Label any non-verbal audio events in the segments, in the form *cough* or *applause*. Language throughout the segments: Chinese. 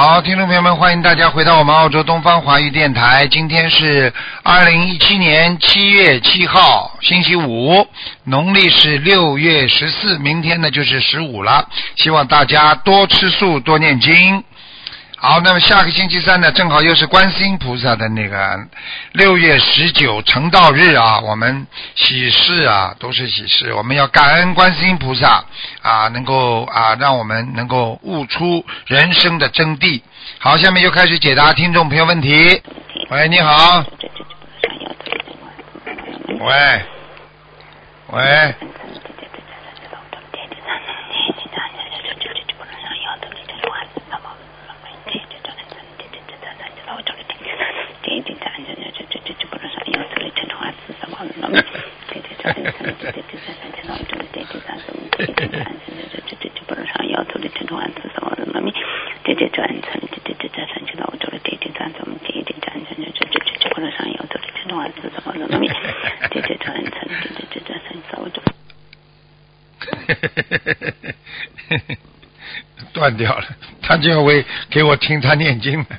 好，听众朋友们，欢迎大家回到我们澳洲东方华语电台。今天是二零一七年七月七号，星期五，农历是六月十四，明天呢就是十五了。希望大家多吃素，多念经。好，那么下个星期三呢，正好又是观世音菩萨的那个六月十九成道日啊，我们喜事啊，都是喜事，我们要感恩观世音菩萨啊，能够啊，让我们能够悟出人生的真谛。好，下面就开始解答听众朋友问题。喂，你好。喂，喂，断掉了，他就会给我听他念经的。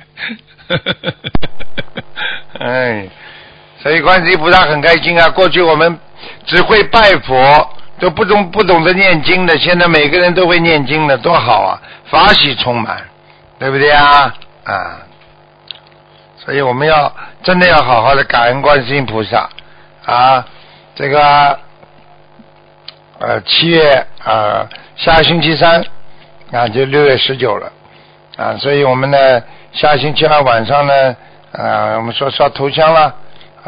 哎，所以观世音菩萨很开心啊！过去我们只会拜佛，都不懂不懂得念经的，现在每个人都会念经了，多好啊！法喜充满，对不对啊？啊！所以我们要真的要好好的感恩观世音菩萨啊！这个呃七月啊下星期三啊就六月十九了啊，所以我们呢下星期二晚上呢啊我们说烧头香了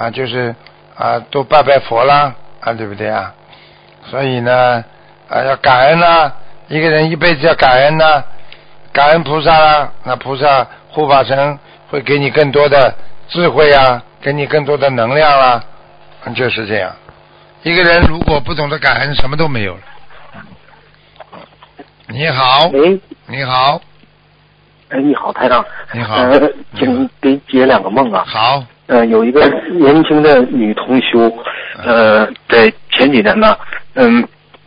啊就是啊多拜拜佛啦啊对不对啊？所以呢啊要感恩啦，一个人一辈子要感恩呐，感恩菩萨啦，那菩萨护法神会给你更多的智慧啊，给你更多的能量啦，就是这样。一个人如果不懂得感恩，什么都没有了。你好，喂，你好，哎，你好，台长。你好呃，请给解两个梦啊。好，呃，有一个年轻的女同修，呃，在前几年呢，嗯，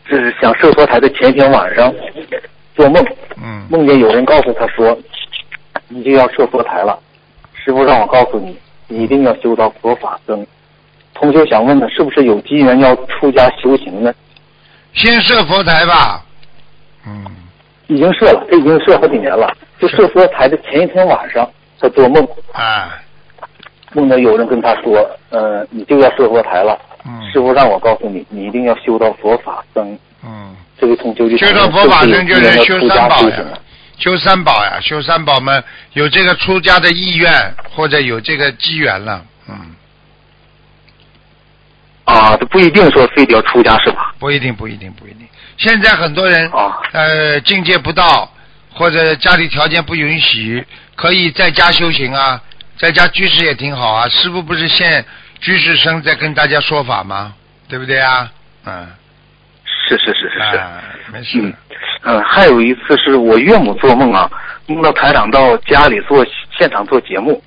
是想设佛台的前一天晚上做梦，嗯，梦见有人告诉她说，你就要设佛台了，师傅让我告诉你，你一定要修到佛法僧。同修想问呢，是不是有机缘要出家修行呢？先设佛台吧。嗯，已经设了，这已经设好几年了。就设佛台的前一天晚上，他做梦，啊，梦到有人跟他说，呃，你就要设佛台了，嗯师傅让我告诉你，你一定要修到佛法僧。嗯，这位同修就修到佛法僧就是是修三宝呀修三宝呀，修三宝们，有这个出家的意愿或者有这个机缘了，嗯，啊，这不一定说非得要出家是吧？不一定，不一定，不一定。现在很多人啊，呃境界不到，或者家里条件不允许，可以在家修行啊，在家居士也挺好啊。师傅不是现居士生在跟大家说法吗？对不对啊？嗯，是是是是是。啊，没事。嗯，嗯，还有一次是我岳母做梦啊，梦到台长到家里做现场做节目，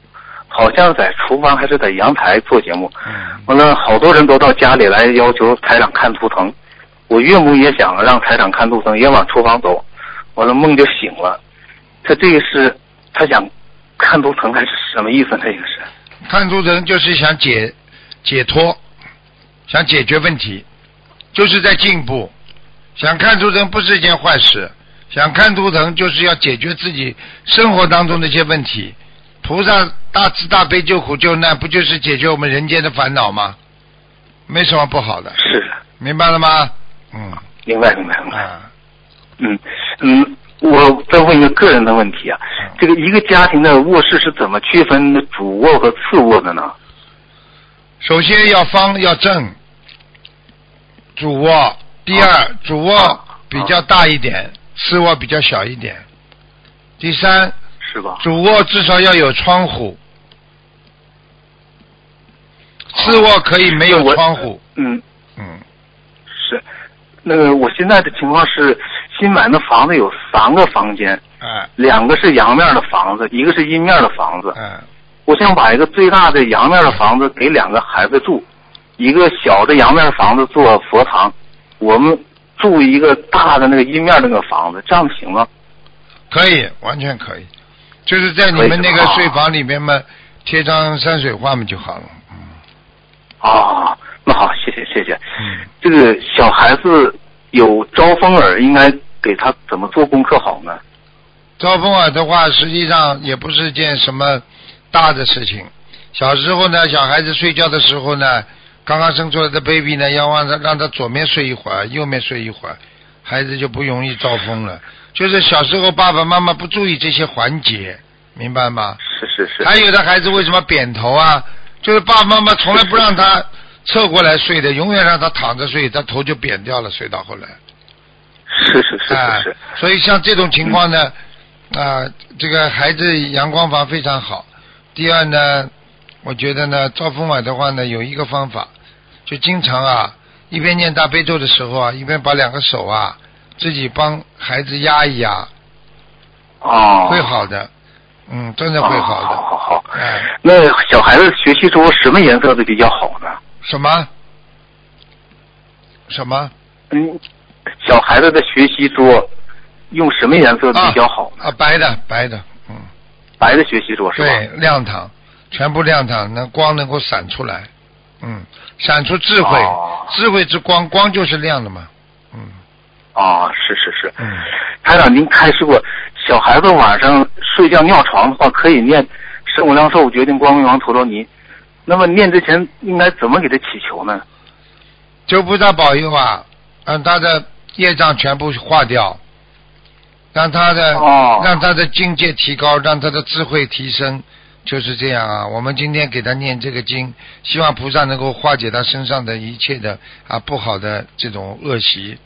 好像在厨房还是在阳台做节目，嗯完了好多人都到家里来要求台长看图腾，我岳母也想让台长看图腾，也往厨房走，完了梦就醒了，他这个是他想看图腾还是什么意思呢？这个是看图腾就是想解解脱，想解决问题，就是在进步。想看图腾不是一件坏事，想看图腾就是要解决自己生活当中的一些问题。菩萨大慈大悲救苦救难，不就是解决我们人间的烦恼吗？没什么不好的，是的，明白了吗？嗯明白明白明白。啊，嗯嗯，我再问一个个人的问题啊，这个一个家庭的卧室是怎么区分主卧和次卧的呢？首先要方要正，主卧。第二，主卧比较大一点，次卧比较小一点。第三，是吧？主卧至少要有窗户，次卧可以没有窗户。嗯嗯，是那个我现在的情况是，新买的房子有三个房间，哎两个是阳面的房子，一个是阴面的房子。嗯，我想把一个最大的阳面的房子给两个孩子住，一个小的阳面房子做佛堂，我们住一个大的那个阴面那个房子，这样行吗？可以，完全可以，就是在你们那个睡房里面嘛，贴张山水画嘛就好了。嗯啊，那好，谢谢谢谢。嗯，这个小孩子有招风耳，应该给他怎么做功课好呢？招风耳的话，实际上也不是件什么大的事情。小时候呢，小孩子睡觉的时候呢，刚刚生出来的 baby 呢，要让他让他左面睡一会儿，右面睡一会儿，孩子就不容易招风了。就是小时候爸爸妈妈不注意这些环节，明白吗？是是是。还有的孩子为什么扁头啊？就是爸爸妈妈从来不让他侧过来睡的，永远让他躺着睡，他头就扁掉了，睡到后来。是是是啊是是。，所以像这种情况呢，啊、这个孩子阳光房非常好。第二呢，我觉得呢，招风耳的话呢，有一个方法，就经常啊，一边念大悲咒的时候啊，一边把两个手啊，自己帮孩子压一压，哦。会好的，嗯，真的会好的。好好好。哎，那小孩子学习中什么颜色的比较好呢？什么？什么？嗯，小孩子的学习桌用什么颜色比较好呢？啊，白的，白的，嗯，白的学习桌是吧？对，亮堂，全部亮堂，那光能够闪出来，嗯，闪出智慧，哦智慧之光，光就是亮的嘛，嗯啊，是是是。嗯，台长，您开示过，小孩子晚上睡觉尿床的话，可以念“圣无量寿决定光明王陀罗尼”。那么念之前应该怎么给他祈求呢？求菩萨保佑啊，让他的业障全部化掉，让他的、哦让他的境界提高，让他的智慧提升，就是这样啊。我们今天给他念这个经，希望菩萨能够化解他身上的一切的啊不好的这种恶习，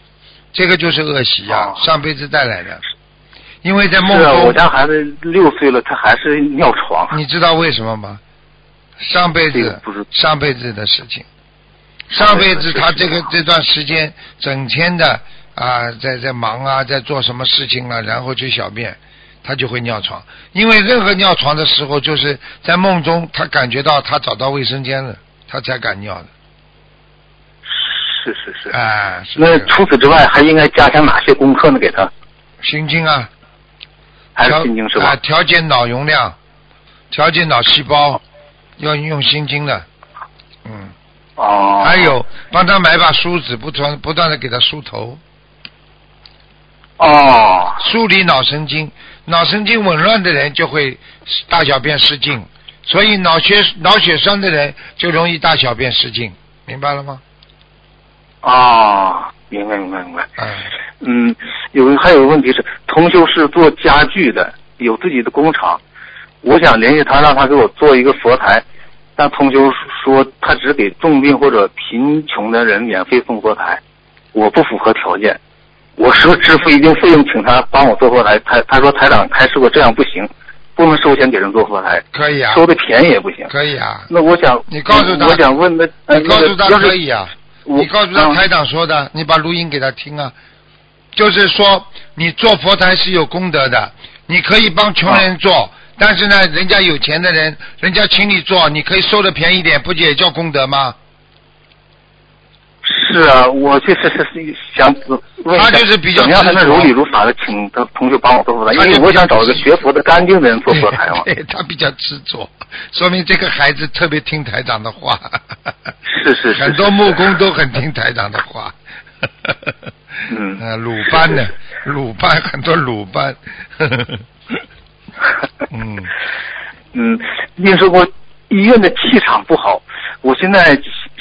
这个就是恶习啊，哦上辈子带来的。因为在梦中啊，我，家孩子六岁了，他还是尿床。你知道为什么吗？上辈子不是上辈子的事情，上辈子他这个这段时间整天的啊在在忙啊，在做什么事情啊，然后去小便，他就会尿床。因为任何尿床的时候，就是在梦中他感觉到他找到卫生间了，他才敢尿的。是是是。哎，是那除此之外，还应该加强哪些功课呢？给他心经啊，还是调心经是吧啊？调节脑容量，调节脑细胞，要用心经的。嗯。哦。还有帮他买把梳子，不断不断的给他梳头，哦梳理脑神经。脑神经紊乱的人就会大小便失禁，所以脑血脑血栓的人就容易大小便失禁，明白了吗？哦，明白明白明白。哎，嗯，有还有个问题是，同修是做家具的，有自己的工厂。我想联系他，让他给我做一个佛台，但同修说他只给重病或者贫穷的人免费送佛台，我不符合条件。我说支付一定费用，请他帮我做佛台。他他说台长开示过这样不行，不能收钱给人做佛台，可以啊，收的便宜也不行。可以啊，那我想，你告诉他我想问你告诉他可以啊，你告诉他嗯台长说的，你把录音给他听啊。就是说，你做佛台是有功德的，你可以帮穷人做，但是呢，人家有钱的人，人家请你做，你可以收的便宜点，不也叫功德吗？是啊，我确实是是想问一下，他就是比较怎么样才能如理如法的请他同学帮我做佛台？因为我想找一个学佛的干净的人做佛台嘛。对他比较执着，说明这个孩子特别听台长的话。是是是 *laughs* 很多木工都很听台长的话。*laughs* 嗯呃，鲁班呢？鲁班很多鲁班。*laughs* 嗯，嗯，您说过医院的气场不好，我现在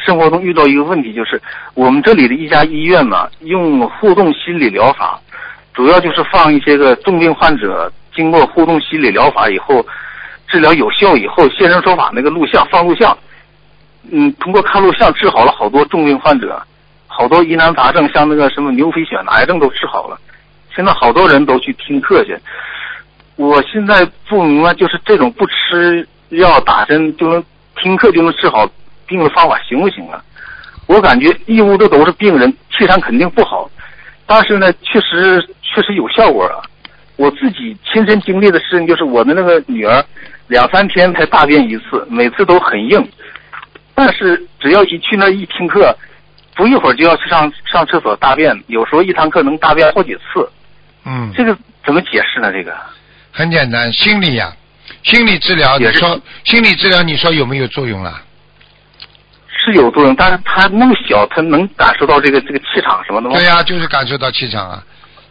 生活中遇到一个问题，就是我们这里的一家医院嘛，用互动心理疗法，主要就是放一些个重病患者经过互动心理疗法以后，治疗有效以后，现身说法那个录像放录像，嗯，通过看录像治好了好多重病患者，好多疑难杂症，像那个什么牛皮癣、癌症都治好了。现在好多人都去听课去。我现在不明白，就是这种不吃药打针就能听课就能治好病的方法行不行啊？我感觉义乌的都是病人，气场肯定不好，但是呢，确实确实有效果啊。我自己亲身经历的事情就是，我的那个女儿两三天才大便一次，每次都很硬，但是只要一去那一听课，不一会儿就要去上上厕所大便，有时候一堂课能大便好几次。嗯，这个怎么解释呢？这个很简单，心理呀、心理治疗，你也说心理治疗，你说有没有作用了？是有作用，但是他那么小，他能感受到这个这个气场什么的吗？对呀、就是感受到气场啊。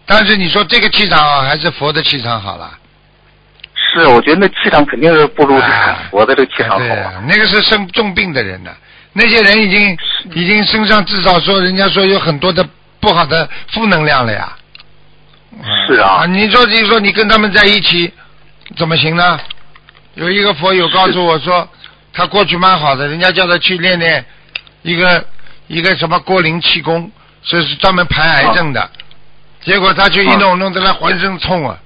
但是你说这个气场好还是佛的气场好了？是，我觉得那气场肯定是不如佛的这个气场好啊。呀那个是生重病的人呢，那些人已经已经身上至少说，人家说有很多的不好的负能量了呀。是啊你说你说你跟他们在一起怎么行呢？有一个佛友告诉我说，他过去蛮好的，人家叫他去练练一个一个什么郭林气功，这是专门排癌症的。结果他去一弄，弄得他浑身痛啊，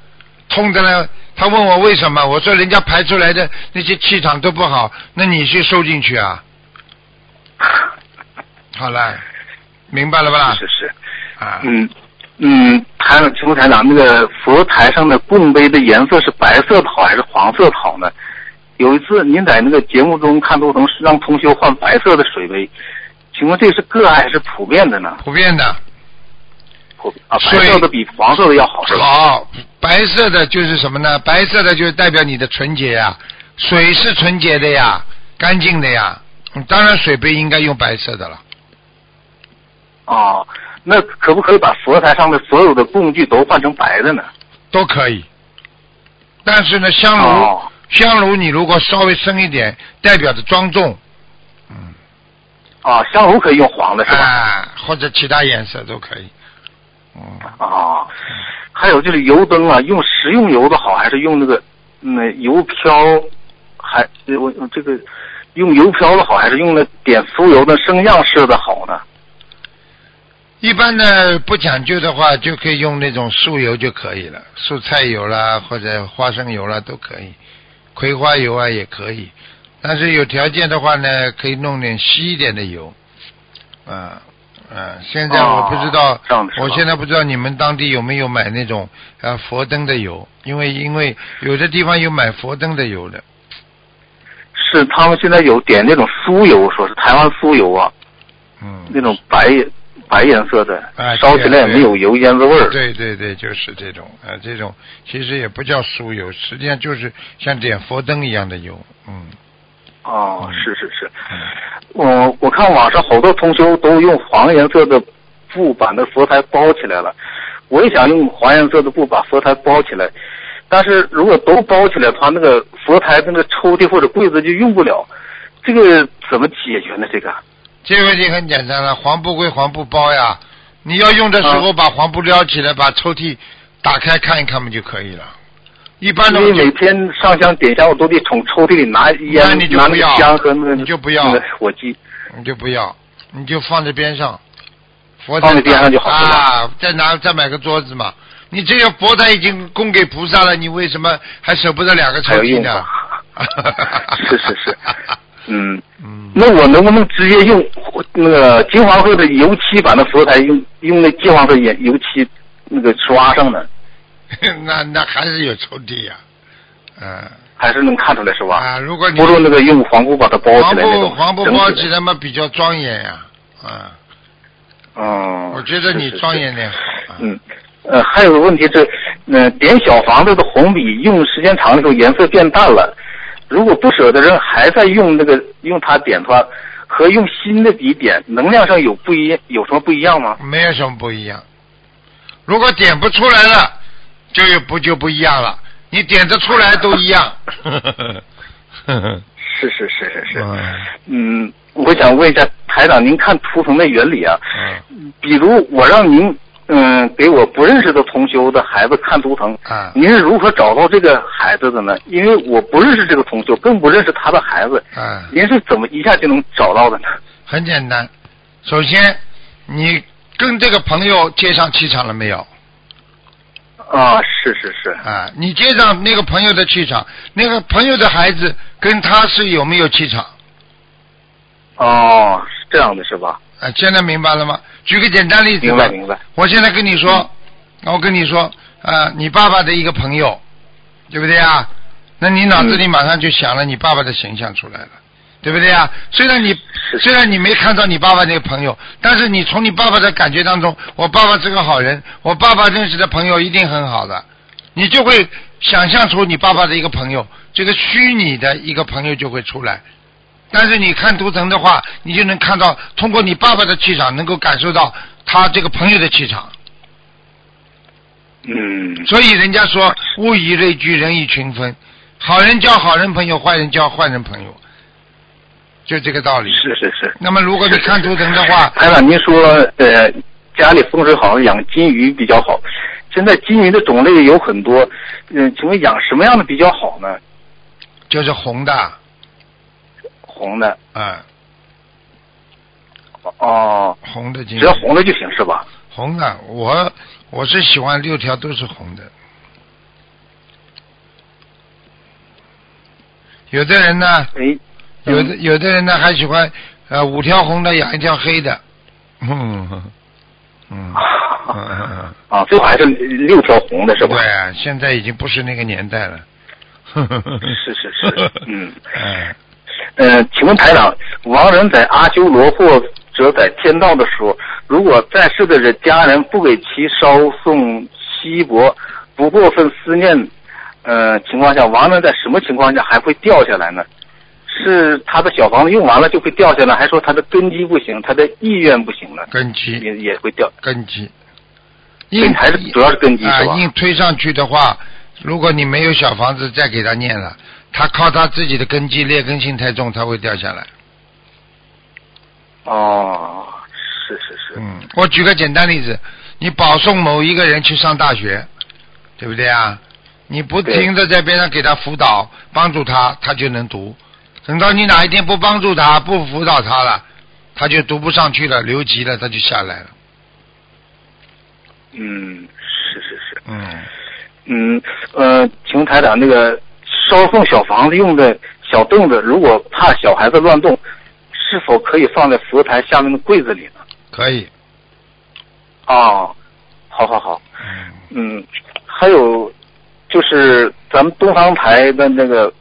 痛的呢。他问我为什么，我说人家排出来的那些气场都不好，那你去收进去啊？好了，明白了吧？是是是，啊，嗯嗯，台长，请问台长，那个佛台上的供杯的颜色是白色的好还是黄色的好呢？有一次您在那个节目中看图腾是让同修换白色的水杯，请问这是个案还是普遍的呢？普遍的。普啊，水白色的比黄色的要好是吧？好，白色的就是什么呢？白色的就是代表你的纯洁呀，水是纯洁的呀，干净的呀。嗯当然，水杯应该用白色的了。哦，那可不可以把佛台上的所有的工具都换成白的呢？都可以。但是呢，香炉、哦香炉你如果稍微深一点，代表着庄重，嗯，啊，香炉可以用黄的是吧？啊，或者其他颜色都可以，嗯，啊，还有就是油灯啊，用食用油的好，还是用那个那油漂？还呃我我这个用油漂的好，还是用那点酥油的升样式的好呢？一般的不讲究的话，就可以用那种素油就可以了，蔬菜油啦或者花生油啦都可以，葵花油啊也可以。但是有条件的话呢，可以弄点稀一点的油。啊嗯，现在我不知道，我现在不知道你们当地有没有买那种啊佛灯的油，因为因为有的地方有买佛灯的油的。是他们现在有点那种酥油，说是台湾酥油啊，嗯，那种白白颜色的哎，烧起来也没有油烟子味儿。对对对，就是这种啊、呃这种其实也不叫酥油，实际上就是像点佛灯一样的油，嗯哦，嗯是是是，嗯，我我看网上好多同修都用黄颜色的布把那佛台包起来了，我也想用黄颜色的布把佛台包起来，但是如果都包起来的话，那个佛台那个抽屉或者柜子就用不了，这个怎么解决呢？这个这个问题很简单了，黄布归黄布包呀，你要用的时候把黄布撩起来，把抽屉打开看一看不就可以了？一般的因为每天上香点香，我都得从抽屉里拿烟那你就不要。香和那个你就不要。你就不要，你就放在边上，佛放在边上就好了。啊，再拿再买个桌子嘛。你这个佛台已经供给菩萨了，你为什么还舍不得两个抽屉呢？是是 *laughs* 是，嗯，嗯，那我能不能直接用那个金黄色的油漆把那佛台用用那金黄色油油漆那个刷上呢？*laughs* 那那还是有抽屉呀、嗯。还是能看出来是吧？啊，如果你不如那个用黄布把它包起来那种布黄布包起来嘛比较庄严呀、啊，嗯，我觉得你庄严点。好。啊。嗯，呃，还有个问题是，呃，点小房子的红笔用时间长了以后颜色变淡了，如果不舍得扔，还在用那个用它点的话，和用新的笔点，能量上有不一样，有什么不一样吗？没有什么不一样。如果点不出来了，就有不就不一样了。你点得出来都一样。*laughs* 是是是是是，嗯嗯，我想问一下台长，您看图腾的原理啊？嗯比如我让您嗯给我不认识的同修的孩子看图腾，啊，您是如何找到这个孩子的呢？因为我不认识这个同修，更不认识他的孩子，啊，您是怎么一下就能找到的呢？很简单。首先，你跟这个朋友接上气场了没有？啊，是是是，啊，你接上那个朋友的气场，那个朋友的孩子跟他是有没有气场？哦，是这样的是吧？啊，现在明白了吗？举个简单例子吧。明白明白。我现在跟你说，我跟你说，啊，你爸爸的一个朋友，对不对啊？那你脑子里马上就想了你爸爸的形象出来了，对不对啊？虽然你虽然你没看到你爸爸那个朋友，但是你从你爸爸的感觉当中，我爸爸是个好人，我爸爸认识的朋友一定很好的，你就会想象出你爸爸的一个朋友，这个虚拟的一个朋友就会出来。但是你看图腾的话，你就能看到，通过你爸爸的气场，能够感受到他这个朋友的气场。嗯，所以人家说物以类聚，人以群分，好人交好人朋友，坏人交坏人朋友，就这个道理。是是是。那么如果你看图腾的话，台长，您说呃家里风水好，养金鱼比较好。现在金鱼的种类有很多，嗯，请问养什么样的比较好呢？就是红的，红的嗯，哦，红的金只要红的就行是吧？红的，我我是喜欢六条都是红的。有的人呢，哎，有的有的人呢还喜欢呃五条红的养一条黑的，嗯嗯 *laughs* 啊，最好还是六条红的是吧？对啊，现在已经不是那个年代了。是是是，嗯。*laughs* 哎，呃，请问台长，亡人在阿修罗或者在天道的时候，如果在世的人家人不给其烧送锡箔，不过分思念，呃情况下，亡人在什么情况下还会掉下来呢？是他的小房子用完了就会掉下来，还说他的根基不行，他的意愿不行了？根基也也会掉，根基，硬还是主要是根基啊是吧？硬推上去的话，如果你没有小房子再给他念了，他靠他自己的根基劣根性太重，他会掉下来。哦，是是是，嗯，我举个简单例子，你保送某一个人去上大学，对不对啊？你不停的在边上给他辅导，帮助他，他就能读。等到你哪一天不帮助他，不辅导他了，他就读不上去了，留级了，他就下来了。嗯，是是是。嗯，嗯，呃，请台长，那个烧送小房子用的小凳子，如果怕小孩子乱动，是否可以放在佛台下面的柜子里呢？可以。哦，好好好，嗯，嗯，还有就是咱们东方台的那个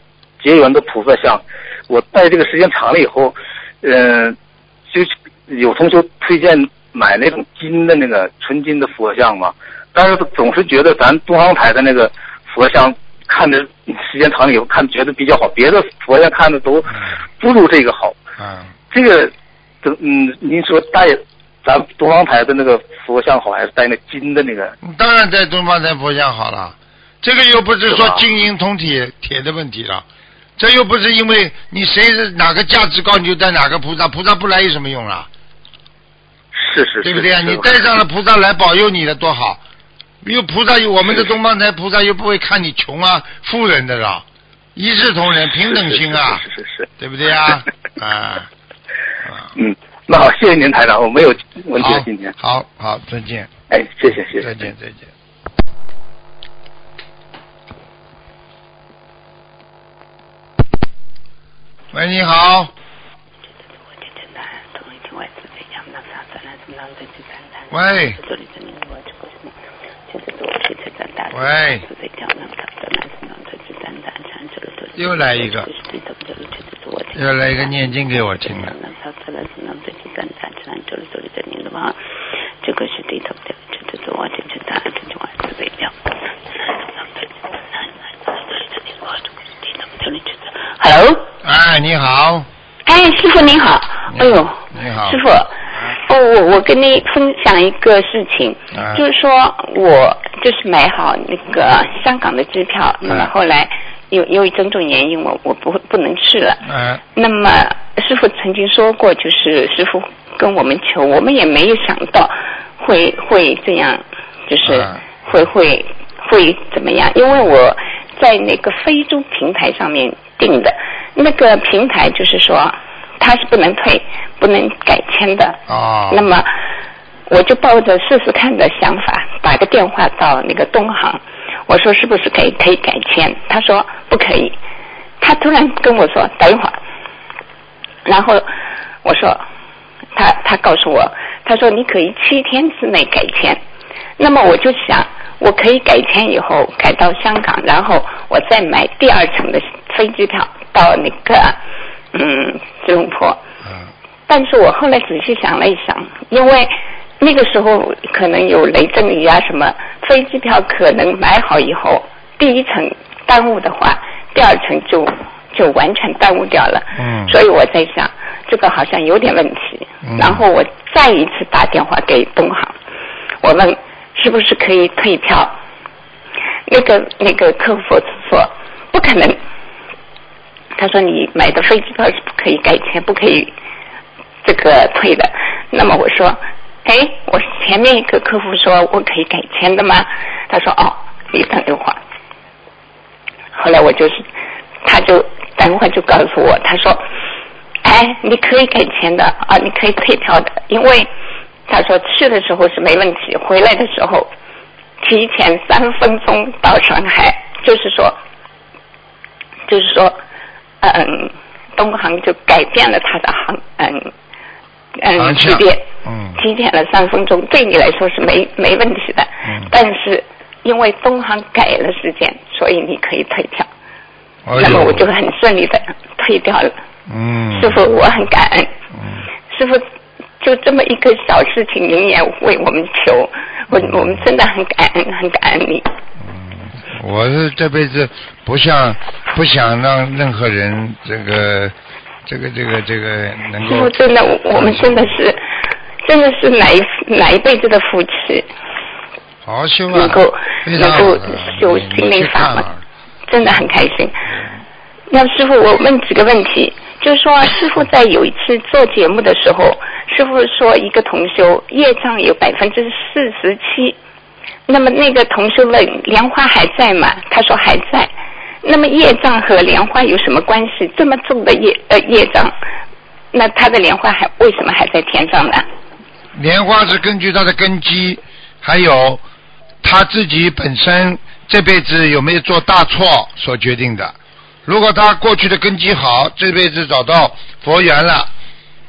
结缘的菩萨像，我带这个时间长了以后，嗯、就有同学推荐买那种金的那个纯金的佛像嘛，但是总是觉得咱东方台的那个佛像看的时间长了以后看觉得比较好，别的佛像看的都不如这个好。嗯，这个，嗯，您说带咱们东方台的那个佛像好，还是带那金的那个？当然在东方台佛像好了，这个又不是说金银铜铁铁的问题了，这又不是因为你谁是哪个价值高你就带哪个菩萨，菩萨不来有什么用啊？是是是，对不对啊？你带上了菩萨来保佑你的多好，又菩萨有我们的东方台菩萨又不会看你穷啊富人的了，一视同仁平等心啊，是是是对不对啊？*laughs* 啊啊，嗯，那好，谢谢您台长，我没有问题了，今天，好好再见。哎，谢谢谢谢，再见再见。喂，你好，喂，喂，又来一个，又来一个念经给我听。Hello，哎，你好，哎，师傅您好，哎呦，你好，师傅，哦，我我跟你分享一个事情，啊就是说我就是买好那个香港的机票，那么后来有由于种种原因，我我不会不能去了。哎，那么师傅曾经说过，就是师傅跟我们求，我们也没有想到会会这样，就是啊会会会怎么样？因为我在那个非洲平台上面订的，那个平台就是说它是不能退、不能改签的。哦，那么我就抱着试试看的想法，打个电话到那个东航，我说是不是可以可以改签？他说不可以。他突然跟我说等一会儿，然后我说他他告诉我，他说你可以七天之内改签。那么我就想，我可以改签以后改到香港，然后我再买第二层的飞机票到那个嗯吉隆坡。嗯但是我后来仔细想了一想，因为那个时候可能有雷阵雨啊什么，飞机票可能买好以后，第一层耽误的话，第二层就就完全耽误掉了。嗯所以我在想，这个好像有点问题。嗯然后我再一次打电话给东航，我问是不是可以退票？那个那个客服说不可能，他说你买的飞机票是不可以改签，不可以这个退的。那么我说，哎，我前面一个客户说我可以改签的吗？他说哦，你等一会儿。后来我就是，他就等会儿就告诉我，他说，哎，你可以改签的啊，你可以退票的，因为他说去的时候是没问题，回来的时候提前三分钟到上海，就是说，就是说，嗯，东航就改变了他的航，嗯嗯起点，嗯提前了三分钟，对你来说是没没问题的，嗯但是因为东航改了时间，所以你可以退票。哎那么我就很顺利的退掉了。嗯师傅，我很感恩。嗯师傅，就这么一个小事情，您也为我们求，我我们真的很感恩，很感恩你。我是这辈子不想不想让任何人这个这个这个这个能够师真的，我我们真的是，真的是哪一哪一辈子的福气，好好修啊，能够能够修心灵法门真的很开心。那师傅，我问几个问题，就是说，*laughs* 师傅在有一次做节目的时候，师傅说一个同修业障有百分之四十七，那么那个同事问莲花还在吗？他说还在。那么业障和莲花有什么关系？这么重的业呃业障，那他的莲花还为什么还在天上呢？莲花是根据他的根基，还有他自己本身这辈子有没有做大错所决定的。如果他过去的根基好，这辈子找到佛缘了，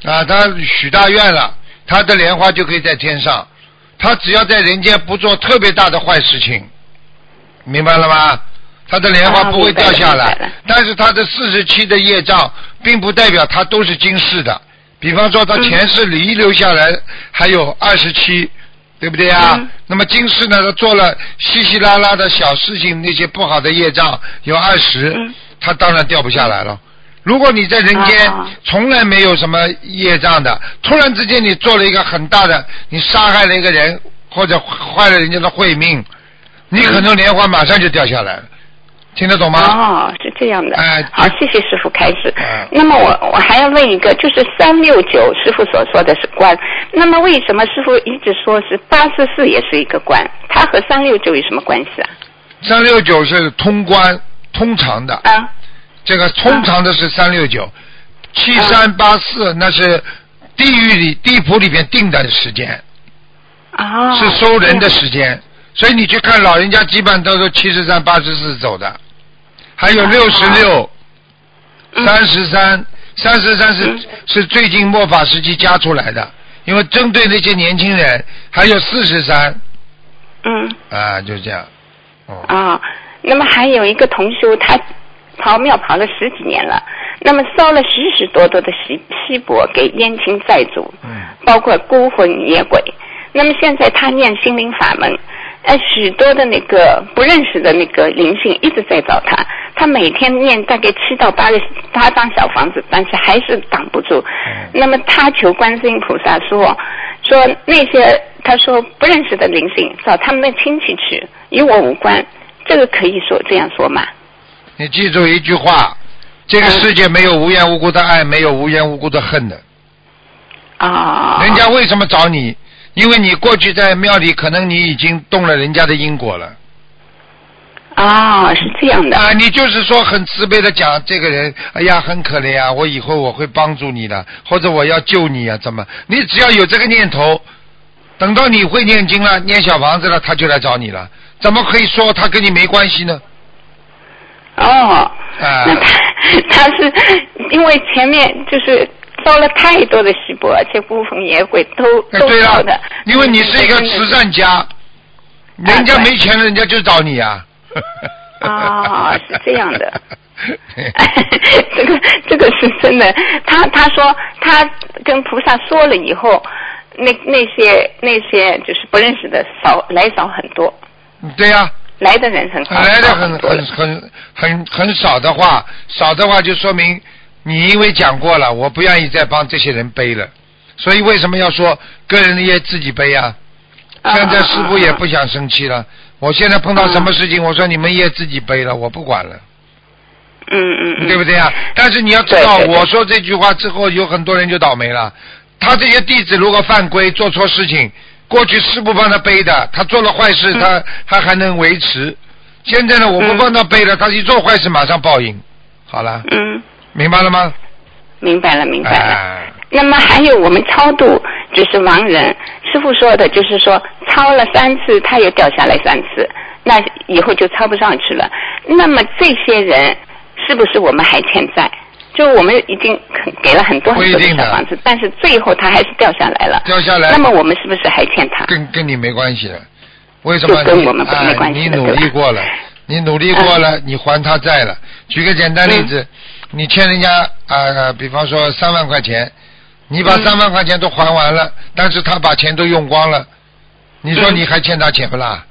啊，他许大愿了，他的莲花就可以在天上。他只要在人间不做特别大的坏事情，明白了吗？他的莲花啊不会掉下来，但是他的四十七的业障，并不代表他都是今世的。比方说，他前世里遗留下来还有二十七，对不对啊？嗯那么今世呢，他做了稀稀拉拉的小事情，那些不好的业障有二十、嗯他当然掉不下来了。如果你在人间啊从来没有什么业障的，突然之间你做了一个很大的，你杀害了一个人或者坏了人家的慧命，你可能莲花马上就掉下来了，听得懂吗？哦，是这样的。哎好，谢谢师傅开始。哎那么我我还要问一个，就是三六九师傅所说的是官，那么为什么师傅一直说是八四四也是一个官？它和三六九有什么关系啊？三六九是通关通常的，啊这个通常的是三六九，七三八四那是地狱里地府里边定的时间，啊，是收人的时间，所以你去看老人家基本上都是七十三、八十四走的，还有六十六、嗯三十三，三十三是嗯。是最近末法时期加出来的，因为针对那些年轻人，还有四十三嗯。啊，就这样，哦，啊，那么还有一个同修，他跑庙跑了十几年了，那么烧了许许多多的锡锡箔给冤亲债主，嗯包括孤魂野鬼。那么现在他念心灵法门，呃，许多的那个不认识的那个灵性一直在找他，他每天念大概七到八个八张小房子，但是还是挡不住。那么他求观世音菩萨说，说那些他说不认识的灵性找他们的亲戚去，与我无关，这个可以说这样说吗？你记住一句话，这个世界没有无缘无故的爱，没有无缘无故的恨的。啊，人家为什么找你？因为你过去在庙里，可能你已经动了人家的因果了啊是这样的啊！你就是说很慈悲的讲这个人，哎呀很可怜啊，我以后我会帮助你的，或者我要救你啊，怎么？你只要有这个念头，等到你会念经了，念小房子了，他就来找你了。怎么可以说他跟你没关系呢？哦，啊那他他是因为前面就是烧了太多的锡箔，而且孤魂野鬼都哎，对的。，因为你是一个慈善家，人家没钱，人家就找你啊。啊是这样的 *laughs* 这个这个是真的。他他说他跟菩萨说了以后，那那些那些就是不认识的少来少很多，对呀、来的人很少，来的很很很很很少的话，少的话就说明你因为讲过了，我不愿意再帮这些人背了，所以为什么要说个人的业自己背啊？啊现在师傅也不啊想生气了，我现在碰到什么事情，我说你们业自己背了，我不管了，嗯嗯嗯，对不对啊？但是你要知道，我说这句话之后，有很多人就倒霉了。他这些弟子如果犯规做错事情，过去师傅帮他背的，他做了坏事，嗯他他还能维持。现在呢，我不嗯帮他背了，他一做坏事马上报应。好了，嗯，明白了吗？明白了明白了。哎，那么还有我们超度就是亡人，师傅说的就是说超了三次，他又掉下来三次，那以后就超不上去了。那么这些人是不是我们还欠债？就我们已经给了很多很多小房子，但是最后他还是掉下来了。掉下来那么我们是不是还欠他？跟跟你没关系的。为什么你就跟我们没哎关系你努力过了，你努力过了，你还他债了。举个简单例子，你欠人家啊、呃比方说三万块钱，你把嗯三万块钱都还完了，但是他把钱都用光了，你说嗯你还欠他钱不啦？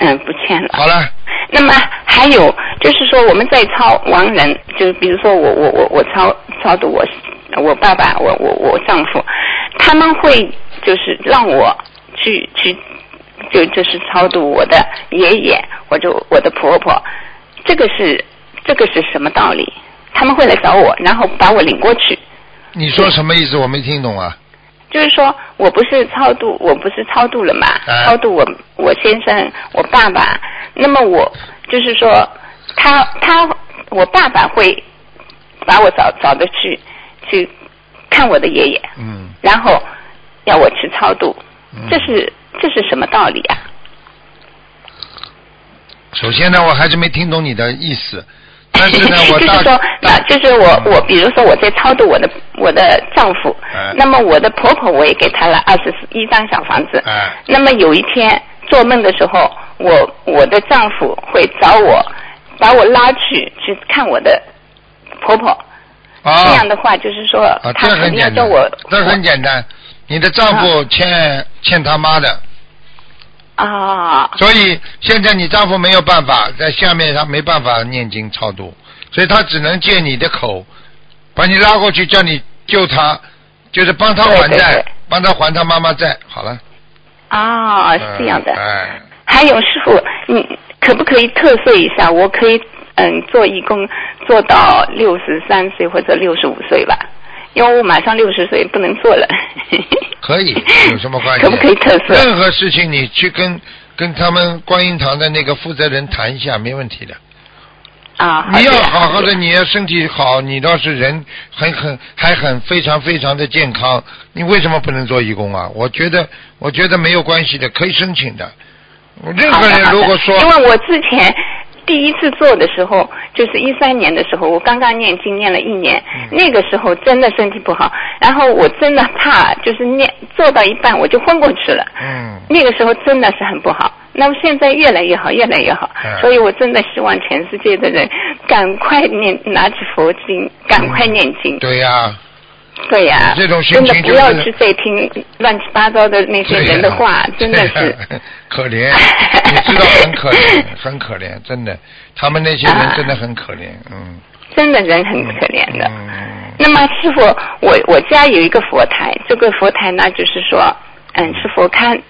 嗯，不欠了。好了，那么还有就是说，我们在超亡人，就是比如说我我我我超超度我我爸爸，我我我丈夫，他们会就是让我去去就就是超度我的爷爷或者我的婆婆，这个是这个是什么道理？他们会来找我，然后把我领过去。你说什么意思？我没听懂啊。就是说我不是超度，我不是超度了嘛？哎超度我我先生，我爸爸。那么我就是说，他他我爸爸会把我找找的去去看我的爷爷，嗯，然后要我去超度，嗯这是这是什么道理啊？首先呢，我还是没听懂你的意思，但是呢，我 *laughs* 就是说，那就是我嗯。我，比如说我在超度我的我的丈夫，哎。那么我的婆婆我也给她了二十一张小房子，哎。那么有一天做梦的时候，我我的丈夫会找我，把我拉去去看我的婆婆，啊。这样的话就是说啊，他肯定要叫我，这很简单。你的丈夫欠、欠他妈的，啊所以现在你丈夫没有办法在下面，他没办法念经超度，所以他只能借你的口，把你拉过去，叫你救他，就是帮他还债对对对，帮他还他妈妈债。好了，啊是这样的。哎，哎还有师傅，你可不可以特色一下？我可以嗯做义工做到六十三岁或者六十五岁吧，因为我马上六十岁不能做了。*laughs* 可以，有什么关系？可不可以特色？任何事情你去跟跟他们观音堂的那个负责人谈一下，没问题的。啊，你要好好的，你要身体好，你倒是人很很还很非常非常的健康，你为什么不能做义工啊？我觉得我觉得没有关系的，可以申请的。任何人如果说因为我之前第一次做的时候，就是一三年的时候，我刚刚念经念了一年，嗯。那个时候真的身体不好，然后我真的怕，就是念做到一半我就昏过去了。嗯，那个时候真的是很不好，那么现在越来越好，越来越好，嗯。所以我真的希望全世界的人赶快念，拿起佛经，赶快念经。对呀、对呀、这种心真的情就是不要去再听乱七八糟的那些人的话，*laughs* 真的是。*laughs* 可怜，你知道很可怜，*laughs* 很可怜，真的，他们那些人真的很可怜，嗯。真的人很可怜的。嗯那么师傅，我我家有一个佛台，这个佛台呢，就是说，嗯，是佛龛。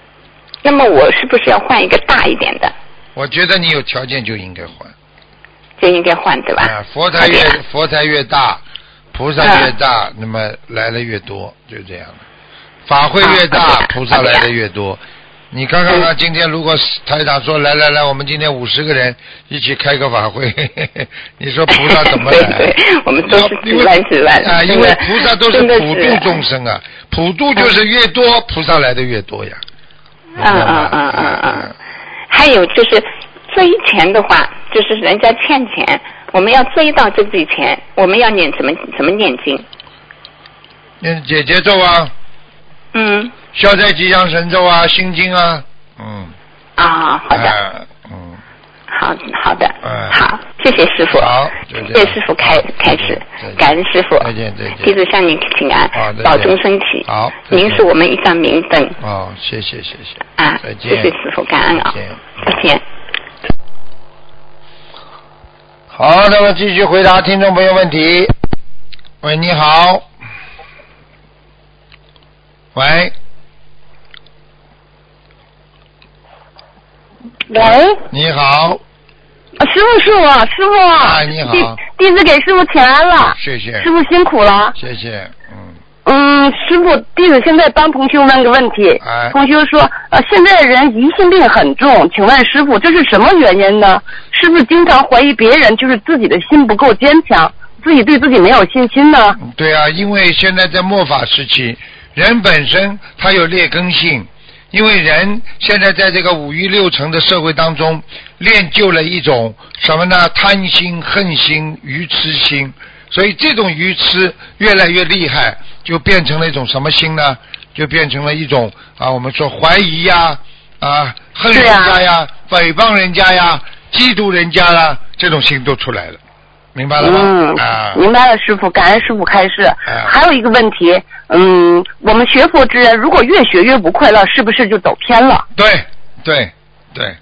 那么我是不是要换一个大一点的？我觉得你有条件就应该换。就应该换对吧？啊，佛台越佛台越大，菩萨越大，那么来的越多，就这样的。法会越大，啊菩萨来的越多。你看看看，今天如果是台长说来来来，我们今天五十个人一起开个法会，*laughs* 你说菩萨怎么来？*laughs* 对对我们都是万几万啊，因为菩萨都是普度众生啊，普度就是越多，菩萨来的越多呀。嗯嗯嗯嗯嗯。还有就是追钱的话，就是人家欠钱，我们要追到这笔钱，我们要念怎么怎么念经？念姐姐咒啊，嗯。消灾吉祥神咒啊，心经啊，嗯，啊，好的，哎嗯，好好的。哎，好，谢谢师傅，好谢谢师傅开开始，感恩师傅，再见再见。弟子向您请安保重身体，好您是我们一盏明灯。哦，谢谢谢谢，啊，再见，谢谢师傅，感恩啊。再见，再见。好，那么继续回答听众朋友问题。喂，你好。喂，喂，你好，啊师傅是我，师傅，哎你好。弟弟子给师傅请安了，谢谢。师，傅辛苦了。谢谢，师傅，弟子现在帮同学问个问题。哎同学说，呃，现在的人疑心病很重，请问师傅这是什么原因呢？是不是经常怀疑别人，就是自己的心不够坚强，自己对自己没有信心呢？对啊，因为现在在末法时期，人本身他有劣根性，因为人现在在这个五欲六尘的社会当中，练就了一种什么呢？贪心、恨心、愚痴心，所以这种愚痴越来越厉害，就变成了一种什么心呢？就变成了一种啊，我们说怀疑呀，啊，恨人家呀，诽谤人家呀，嫉妒人家啦，这种心都出来了，明白了吗？嗯，啊，明白了，师傅，感恩师傅开示。哎还有一个问题，嗯，我们学佛之人，如果越学越不快乐，是不是就走偏了？对对对，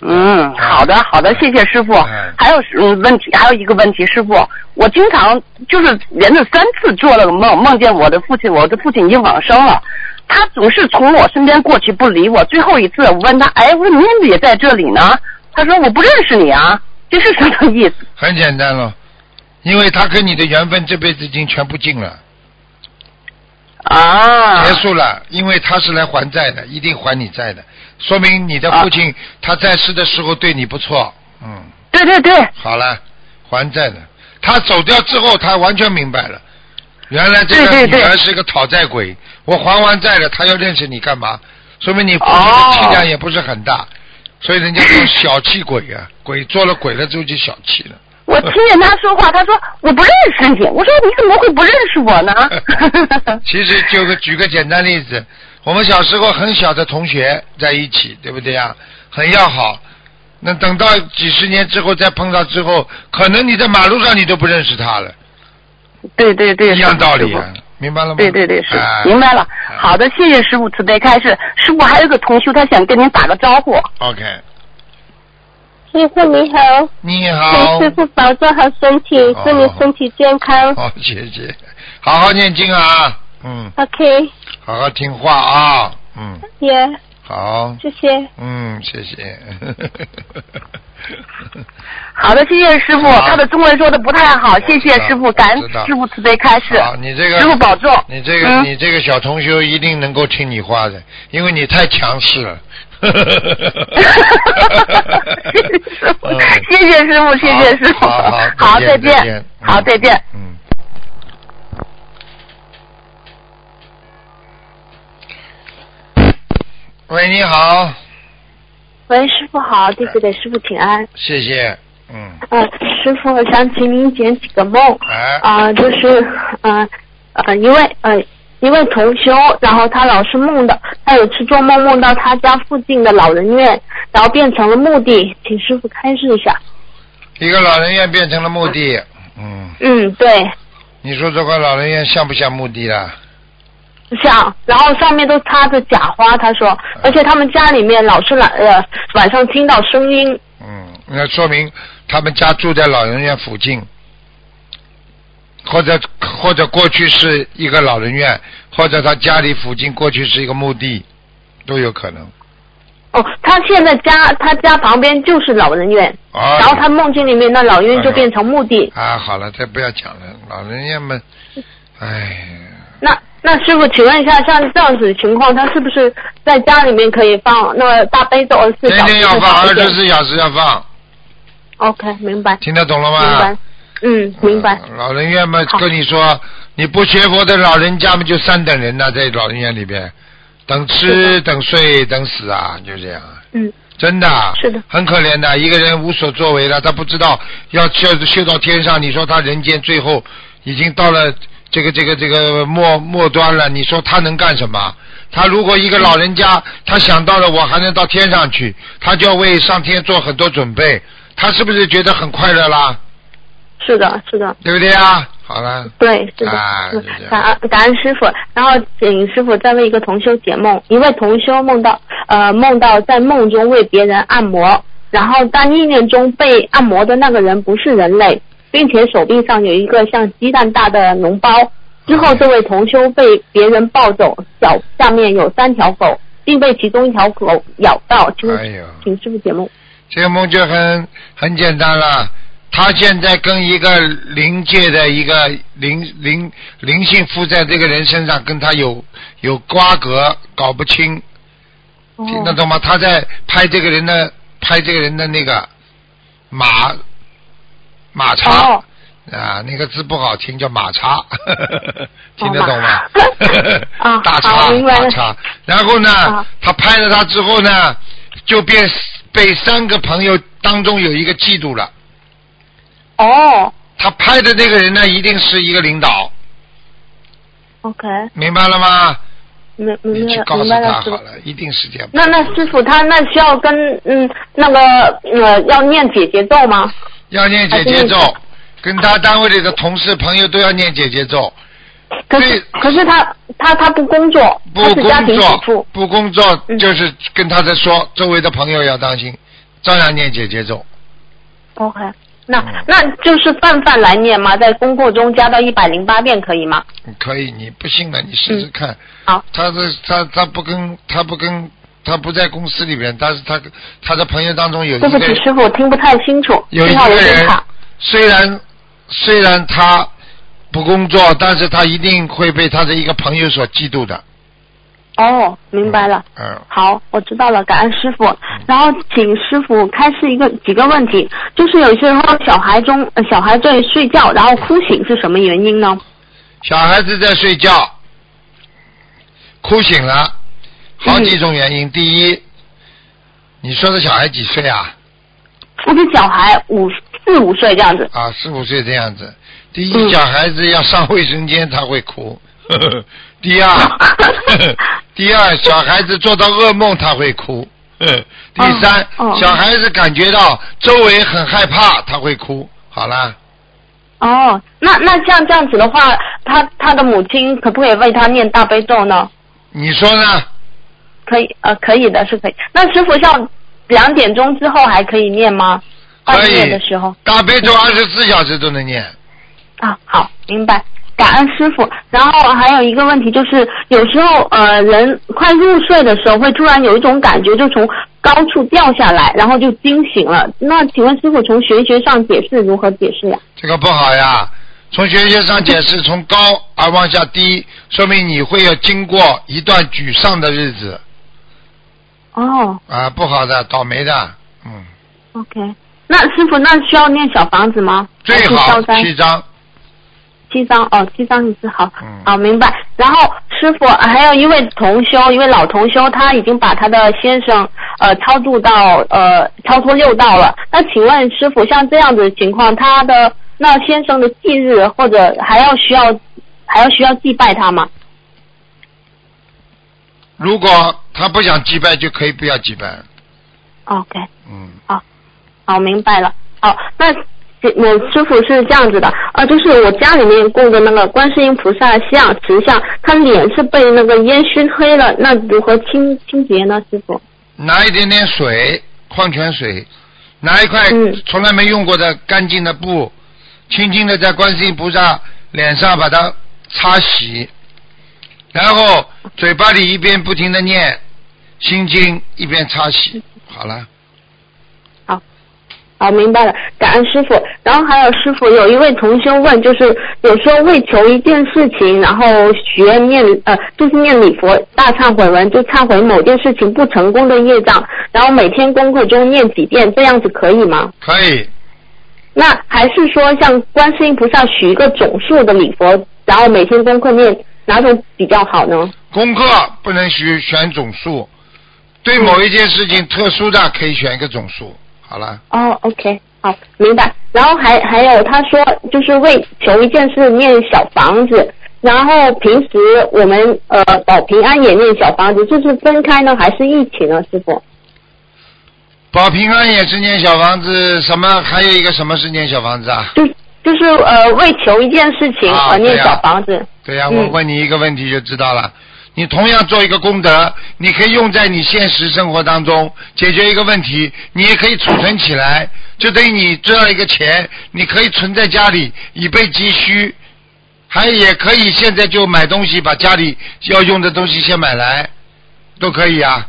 嗯，好的，好的，谢谢师傅嗯。还有嗯问题，还有一个问题，师傅，我经常就是连着三次做了个梦，梦见我的父亲，我的父亲已经往生了，他总是从我身边过去不理我。最后一次，我问他，哎，我说你怎么也在这里呢？他说我不认识你啊，这是什么意思？很简单了，因为他跟你的缘分这辈子已经全部尽了，啊，结束了，因为他是来还债的，一定还你债的，说明你的父亲他在世的时候对你不错，嗯，对对对，好了，还债的，他走掉之后，他完全明白了，原来这个女儿是个讨债鬼，我还完债了，他要认识你干嘛？说明你父亲的哦气量也不是很大，所以人家说小气鬼啊，*coughs* 鬼做了鬼了之后就小气了。我听见他说话，*laughs* 他说我不认识你，我说你怎么会不认识我呢？*laughs* *laughs* 其实就个举个简单例子，我们小时候很小的同学在一起，对不对呀？很要好。那等到几十年之后再碰到之后，可能你在马路上你都不认识他了，对对对，一样道理啊，明白了吗？对对对，是、哎明白了。好的，谢谢师傅慈悲开示。师傅还有个同学，他想跟您打个招呼。OK，师傅你好，你好请。师傅保重好身体，哦祝你身体健康。好，谢谢。好好念经啊，嗯，OK，好好听话啊，嗯，也、好，谢谢。嗯，谢谢。*laughs* 好的，谢谢师傅。他的中文说的不太好，谢谢师傅，感恩师傅慈悲开示。好，你这个师傅保重。你这个、嗯你这个小同修一定能够听你话的，因为你太强势了。嗯 *laughs* 谢谢师傅，谢谢师傅。好好好，再再见见再见。好，嗯再见。嗯。喂，你好，喂，师傅好，弟子给师傅请安。谢谢。嗯，呃，师傅，我想请您解几个梦。哎，啊、就是呃呃一位呃一位同修，然后他老是梦到，他有次做梦梦到他家附近的老人院，然后变成了墓地，请师傅开示一下。一个老人院变成了墓地。嗯，嗯，对，你说这个老人院像不像墓地啦？像，然后上面都插着假花，他说，而且他们家里面老是晚呃晚上听到声音，嗯，那说明他们家住在老人院附近，或者或者过去是一个老人院，或者他家里附近过去是一个墓地，都有可能。哦，他现在家他家旁边就是老人院，啊，然后他梦境里面那老人院就变成墓地。啊，好了，再不要讲了，老人院们，哎，那那师傅，请问一下，像这样子的情况，他是不是在家里面可以放那个大悲咒二十四天小时天要放，二十四小时要放，？OK，明白，听得懂了吗？明白，嗯，明白。呃老人院嘛，跟你说，你不学佛的老人家嘛就三等人呐、在老人院里边，等吃、等睡、等死啊，就这样啊。嗯，真的，是的很可怜的。一个人无所作为了，他不知道要修修到天上。你说他人间最后已经到了这个这个这个末末端了，你说他能干什么？他如果一个老人家，他想到了我还能到天上去，他就要为上天做很多准备，他是不是觉得很快乐啦？是的，是的，对不对啊？好了，对，是的，感恩感恩师傅。然后请师傅再为一个同修解梦，一位同修梦到呃梦到在梦中为别人按摩，然后但意念中被按摩的那个人不是人类，并且手臂上有一个像鸡蛋大的脓包。之后，这位同修被别人抱走，脚下面有三条狗，并被其中一条狗咬到。请哎呦，请师傅解梦。这个梦就很很简单了。他现在跟一个灵界的一个灵灵灵性附在这个人身上，跟他有有瓜葛，搞不清，听得懂吗？他在拍这个人的拍这个人的那个马马叉、哦啊，那个字不好听，叫马叉，*laughs* 听得懂吗？*laughs* 啊大叉大叉。然后呢啊，他拍了他之后呢，就变被三个朋友当中有一个嫉妒了。哦他拍的那个人呢，一定是一个领导，，OK，明白了吗？明你明白了，去告诉明白了，师傅。他好了，一定是这样。那那师傅他那需要跟嗯那个呃要念姐姐咒吗？要念姐姐咒跟他单位里的同事朋友都要念姐姐咒。可是可是他他他不工作，不工作。，不工作嗯就是跟他在说，周围的朋友要当心，照样念姐姐咒。OK，那、嗯那就是泛泛来念吗？在工作中加到一百零八遍可以吗？可以，你不信的，你试试看。好，他是他他不跟他不跟他不在公司里边，但是他他的朋友当中有一个对不起，师傅，我听不太清楚，有一个人虽然虽然他不工作，但是他一定会被他的一个朋友所嫉妒的。哦，明白了。嗯，好，我知道了，感恩师傅。然后请师傅开示一个几个问题，就是有些时候小孩中、呃、小孩在睡觉，然后哭醒是什么原因呢？小孩子在睡觉，哭醒了，好几种原因。第一，你说的小孩几岁啊？我的小孩五四五岁这样子。啊，四五岁这样子。第一，嗯小孩子要上卫生间他会哭。呵 *laughs* 呵第二，*laughs* 第二，小孩子做到噩梦他会哭。呵 *laughs* 呵第三，小孩子感觉到周围很害怕他会哭。好啦，哦，那那像这样子的话，他他的母亲可不可以为他念大悲咒呢？你说呢？可以，呃，可以的，是可以。那师傅像两点钟之后还可以念吗？半可以夜的时候大悲咒二十四小时都能念。啊，好，明白。感恩师傅。然后还有一个问题就是，有时候呃，人快入睡的时候，会突然有一种感觉，就从高处掉下来，然后就惊醒了。那请问师傅，从玄学上解释如何解释呀？这个不好呀。从玄学上解释，*laughs* 从高而往下低，说明你会要经过一段沮丧的日子哦啊，不好的，倒霉的，嗯，，OK。那师傅，那需要念小房子吗？最好七张，七张哦，七张一次好，嗯好明白。然后师傅还有一位同修，一位老同修，他已经把他的先生呃超度到呃超脱六道了。那请问师傅，像这样子的情况，他的那先生的忌日或者还要需要还要需要祭拜他吗？如果他不想祭拜，就可以不要祭拜，OK，嗯，好，明白了。哦，那我师傅是这样子的，呃，就是我家里面供的那个观世音菩萨像石像，他脸是被那个烟熏黑了，那如何清清洁呢，师傅？拿一点点水，矿泉水，拿一块嗯从来没用过的干净的布，轻轻的在观世音菩萨脸上把它擦洗，然后嘴巴里一边不停的念心经，一边擦洗，好了。好，明白了，感恩师傅。然后还有师傅，有一位同修问，就是有时候为求一件事情，然后许愿念呃，就是念礼佛大忏悔文，就忏悔某件事情不成功的业障，然后每天功课中念几遍，这样子可以吗？可以，那还是说像观世音菩萨许一个总数的礼佛，然后每天功课念，哪种比较好呢？功课不能选选总数，对某一件事情特殊的可以选一个总数。好了，哦，OK，好，明白。然后还还有他说，就是为求一件事念小房子，然后平时我们呃保平安也念小房子，就是分开呢还是一起呢，师傅？保平安也是念小房子，什么还有一个什么是念小房子啊？就就是呃为求一件事情啊而念小房子。对呀、嗯我问你一个问题就知道了。你同样做一个功德，你可以用在你现实生活当中解决一个问题，你也可以储存起来，就等于你赚了一个钱，你可以存在家里以备急需，还也可以现在就买东西，把家里要用的东西先买来，都可以啊。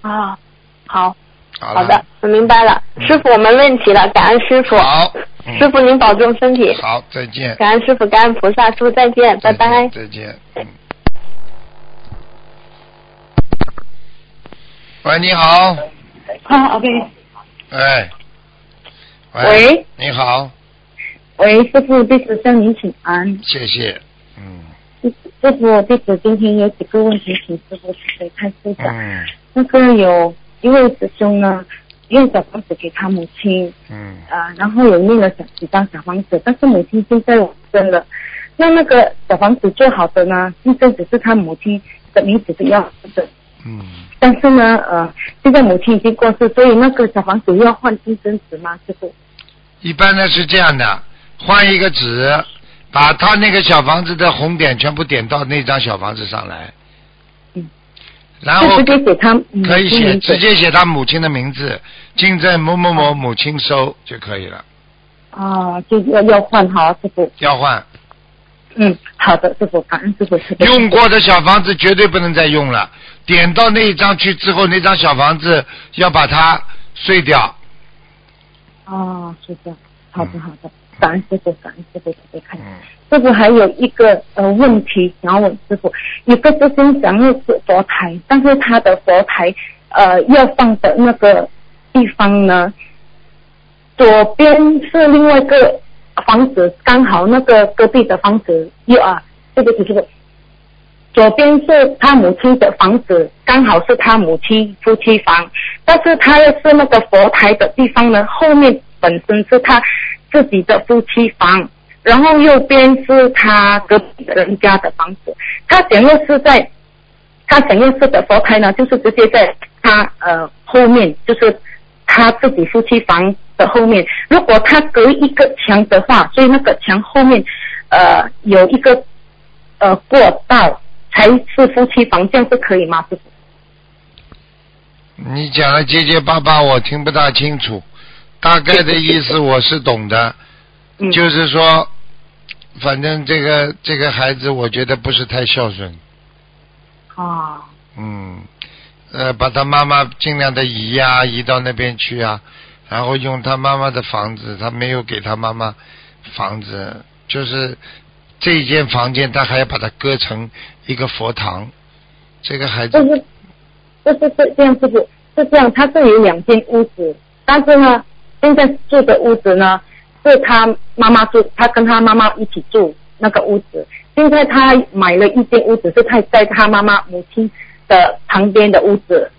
啊，好好好的，我明白了。师傅，我们问题了，感恩师傅。好，嗯师傅您保重身体。好，再见。感恩师傅，感恩菩萨，师傅再见，拜拜。再见。嗯。喂，你好。啊，OK，哎。喂。你好，喂，师傅，弟子向您请安。谢谢。嗯师傅，弟子今天有几个问题，请师傅可以开示一下。嗯那个有一位师兄呢，用小房子给他母亲，嗯啊、然后有念了小几张小房子，但是母亲现在往生了。那那个小房子做好的呢，现在只是他母亲的名字的要的，嗯，但是呢，呃，现在母亲已经过世，所以那个小房子要换金针纸吗？师傅？一般呢是这样的，换一个纸，把他那个小房子的红点全部点到那张小房子上来。嗯。然后就直接写他可以写，直接写他母亲的名字，金正某某某母亲收就可以了。啊，就要要换好，师傅。要换，嗯，好的，师傅，感恩师傅。用过的小房子绝对不能再用了。点到那一张去之后，那张小房子要把它碎掉。啊，是的。好的，好的，感恩师傅，感恩师傅，特别看。嗯师傅还有一个呃问题想要问师傅，一个师兄想要是佛台，但是他的佛台呃要放的那个地方呢，左边是另外一个房子，刚好那个隔壁的房子有啊，对不起，这个左边是他母亲的房子，刚好是他母亲夫妻房，但是他要是那个佛台的地方呢，后面本身是他自己的夫妻房，然后右边是他隔壁的人家的房子，他想要是在他想要是的佛台呢，就是直接在他呃后面，就是他自己夫妻房的后面。如果他隔一个墙的话，所以那个墙后面呃有一个呃过道才是夫妻房，这样是可以吗？师傅？你讲的结结巴巴，我听不大清楚。大概的意思我是懂的，嗯，就是说，反正这个这个孩子，我觉得不是太孝顺。啊，嗯，呃，把他妈妈尽量的移呀、移到那边去啊，然后用他妈妈的房子，他没有给他妈妈房子，就是这一间房间，他还要把它割成一个佛堂。这个孩子就，是就是这这样，师傅是这样，他是有两间屋子，但是呢，现在住的屋子呢是他妈妈住，他跟他妈妈一起住那个屋子。现在他买了一间屋子，是他在他妈妈母亲的旁边的屋子，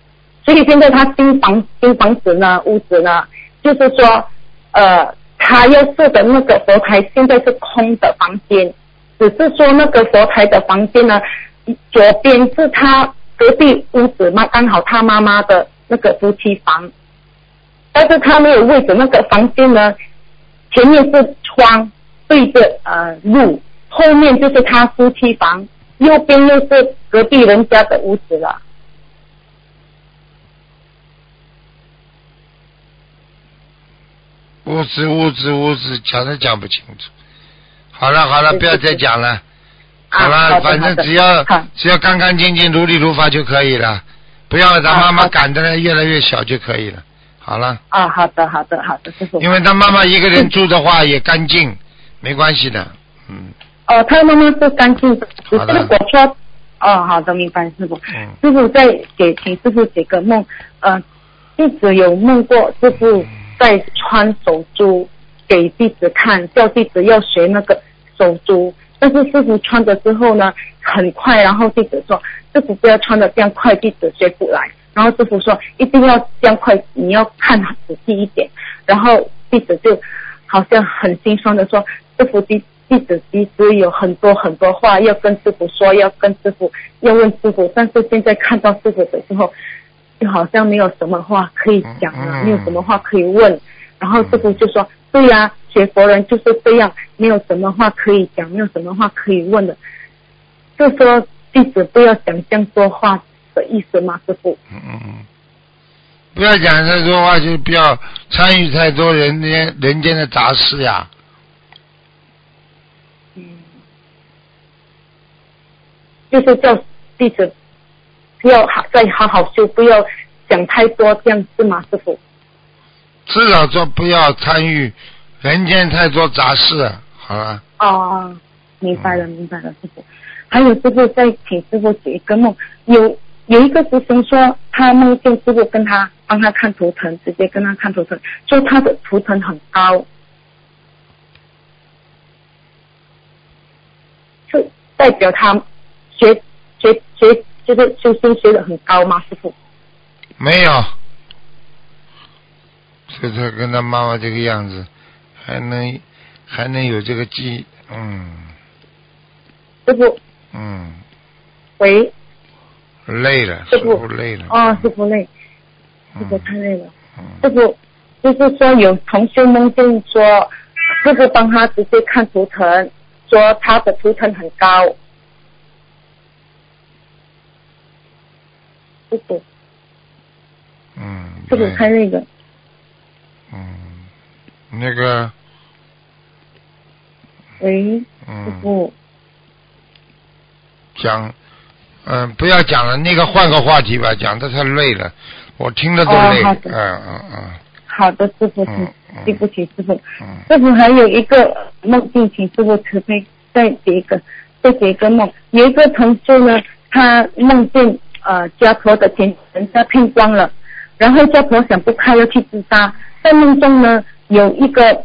所以现在他新房新房子呢屋子呢，就是说呃，他要住的那个佛台现在是空的房间，只是说那个佛台的房间呢，左边是他隔壁屋子嘛，刚好他妈妈的那个夫妻房，但是他没有位置，那个房间呢，前面是窗对着呃路，后面就是他夫妻房，右边又是隔壁人家的屋子了。屋子屋子屋子讲都讲不清楚。好了好了，不要再讲了。好了，啊反正只要只要干干净净、如理如法就可以了，不要让妈妈赶得越来越小就可以了。好了，啊，好的好的好的，师傅。因为他妈妈一个人住的话也干净，没关系的。嗯哦，他妈妈是干净的，只好的是我说，哦，好的，明白，师傅。嗯师傅再给请师傅解个梦，呃，弟子有梦过师傅在穿手珠给弟子看，叫弟子要学那个手珠，但是师傅穿着之后呢，很快，然后弟子说师傅不要穿的这样快，弟子学不来。然后师傅说一定要将快，你要看仔细一点。然后弟子就好像很心酸的说，师傅弟弟子其实有很多很多话要跟师傅说，要跟师傅要问师傅，但是现在看到师傅的时候，就好像没有什么话可以讲了，没有什么话可以问。然后师傅就说：“对呀、学佛人就是这样，没有什么话可以讲，没有什么话可以问的。”就说弟子不要想象多话的意思吗？师傅？嗯嗯嗯，不要讲太多话，就不要参与太多人间人间的杂事呀。嗯，就是叫弟子不要好再好好修，不要想太多，这样是吗，师傅？至少说不要参与人间太多杂事，好了。哦，明白了，明白了，师傅。还有师傅再请师傅解一个梦，有有一个师兄说他梦见师傅跟他帮他看图腾，直接跟他看图腾，说他的图腾很高，就代表他学学学就是修心学的很高吗？师傅？没有，所以他跟他妈妈这个样子，还能还能有这个记，嗯师傅，嗯，喂，累了，师师傅傅累了。哦，师傅累，师傅嗯太累了。嗯师傅就是说有同学梦见说，师傅帮他直接看图腾，说他的图腾很高。师傅，嗯，师傅对太累了。嗯，那个，喂，师嗯，傅，讲，嗯，不要讲了，那个换个话题吧，讲的太累了，我听着都累。哦好的嗯嗯嗯好的，师傅，对不起，师傅。嗯师傅还有一个梦境，请师傅慈悲再解一个，再解一个梦。有一个同修呢，他梦见呃家婆的钱人家骗光了，然后家婆想不开要去自杀，在梦中呢有一个